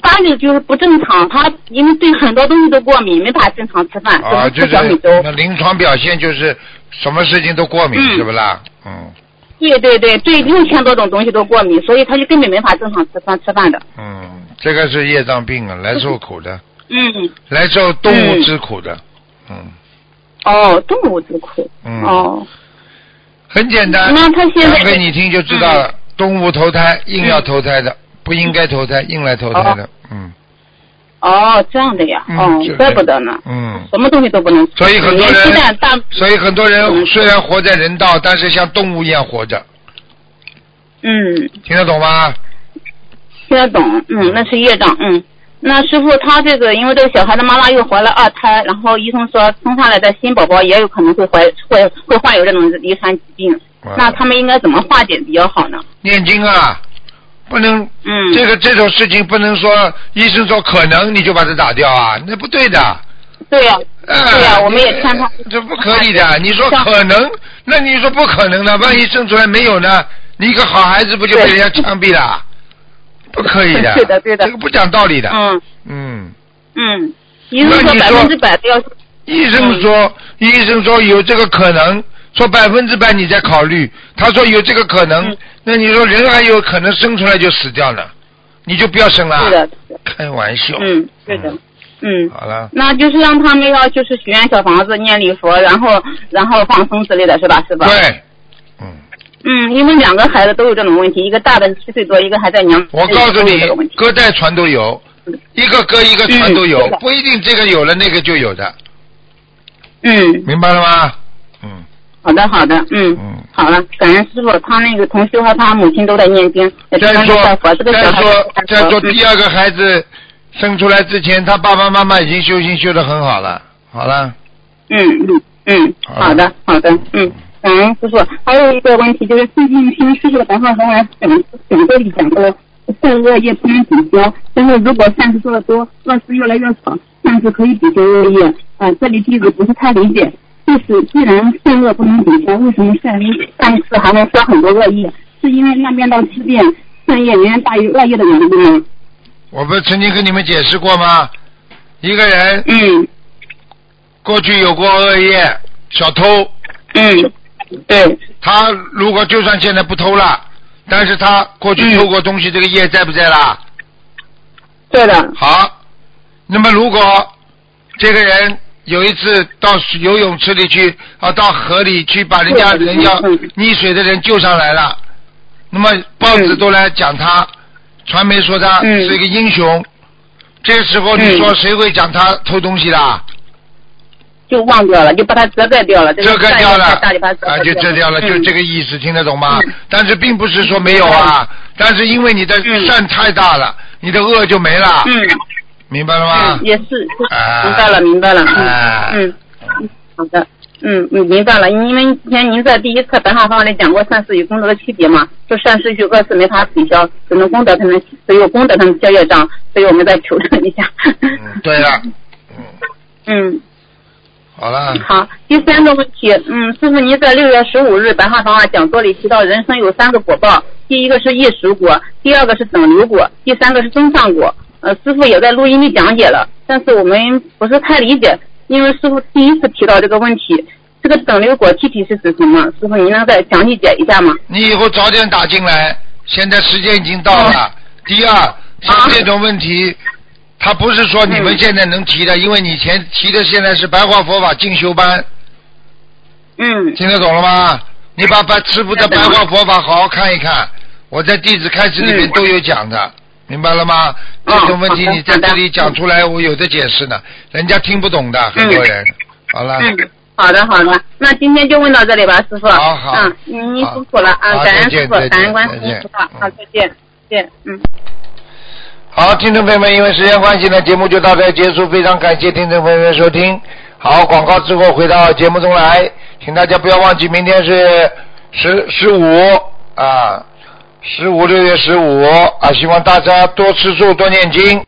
发育就是不正常，他因为对很多东西都过敏，没法正常吃饭，啊，就是。那临床表现就是什么事情都过敏，是不啦？嗯。对对对对，六千多种东西都过敏，所以他就根本没法正常吃饭吃饭的。嗯，这个是业障病啊，来受苦的。嗯。来受动物之苦的。嗯。哦，动物之苦。嗯。哦。很简单。那他现在。讲给你听就知道了，动物投胎硬要投胎的，不应该投胎硬来投胎的，嗯。哦，这样的呀，哦，怪不得呢。嗯。什么东西都不能吃。所以很多人，所以很多人虽然活在人道，但是像动物一样活着。嗯。听得懂吗？听得懂，嗯，那是业障，嗯。那师傅，他这个因为这个小孩的妈妈又怀了二胎，然后医生说生下来的新宝宝也有可能会怀会会患有这种遗传疾病，那他们应该怎么化解比较好呢？念经啊。不能，嗯，这个这种事情不能说医生说可能你就把它打掉啊，那不对的。对呀，对呀，我们也劝他。这不可以的，你说可能，那你说不可能呢？万一生出来没有呢？你一个好孩子不就被人家枪毙了？不可以的，对的对的，这个不讲道理的。嗯嗯嗯，医生说百分之百不要。医生说，医生说有这个可能。说百分之百你在考虑，他说有这个可能，那你说人还有可能生出来就死掉了，你就不要生了。是的，开玩笑。嗯，对的，嗯。好了。那就是让他们要就是许愿小房子、念礼佛，然后然后放松之类的是吧？是吧？对。嗯。嗯，因为两个孩子都有这种问题，一个大的七岁多，一个还在娘。我告诉你，隔代传都有，一个隔一个传都有，不一定这个有了那个就有的。嗯。明白了吗？好的，好的，嗯，好了，感恩师傅，他那个同修和他母亲都在念经，再说，再说，再说第二个孩子生出来之前，他爸爸妈妈已经修行修得很好了。好了，嗯嗯嗯，好的好的，嗯，感恩师傅。还有一个问题就是最近听师傅的白话佛法讲整个里讲过，善恶业不能抵消，但是如果善事做的多，恶事越来越少，善事可以抵消恶业。啊、这里弟子不是太理解，就是既然善恶不能抵消，为什么善善事还能消很多恶业？是因为量变到七遍，善业远远大于恶业的缘故吗？我不是曾经跟你们解释过吗？一个人，嗯，过去有过恶业，小偷，嗯，对，他如果就算现在不偷了，但是他过去偷过东西，这个业在不在啦？对的。好，那么如果这个人有一次到游泳池里去，啊，到河里去把人家人要溺水的人救上来了，那么报纸都来讲他，传媒说他是一个英雄，这个时候你说谁会讲他偷东西的？就忘掉了，就把它遮盖掉了。这个遮盖掉了。啊，就遮掉了，就嗯。这个意思，听得懂吗？但是并不是说没有啊，但是因为你的善太大了，你的恶就没了。嗯，明白了吗嗯，？也是，啊明白了，明白了。啊嗯嗯，好的。嗯嗯，明白了。因为之前您在第一次白话方法里讲过善事与功德的区别嘛，就善事与恶事没法抵消，只能功德才能，只有功德才能消业障，所以我们再求证一下。嗯，对了，*laughs* 嗯，好了，好，第三个问题，嗯，师傅，您在六月十五日白话方法讲座里提到，人生有三个果报，第一个是业熟果，第二个是等流果，第三个是增上果。呃，师傅也在录音里讲解了，但是我们不是太理解，因为师傅第一次提到这个问题，这个等流果具体是指什么？师傅您能再详细解一下吗？你以后早点打进来，现在时间已经到哦了。第二，像这种问题，它不是说你们现在能提的，因为你以前提的现在是白话佛法进修班。嗯。听得懂了吗？你把白师傅的白话佛法好好看一看，我在弟子开始里面都有讲的，明白了吗？这种问题你在这里讲出来，我有的解释呢，人家听不懂的，很多人。好了。嗯，好的好的，那今天就问到这里吧，师傅。好好嗯，您您辛苦了啊，感恩师傅感恩观世再见音菩萨，好，再见，再见，嗯。好，听众朋友们，因为时间关系呢，节目就到这儿结束。非常感谢听众朋友们收听。好，广告之后回到节目中来，请大家不要忘记，明天是十十五啊，十五六月十五啊，希望大家多吃素，多念经。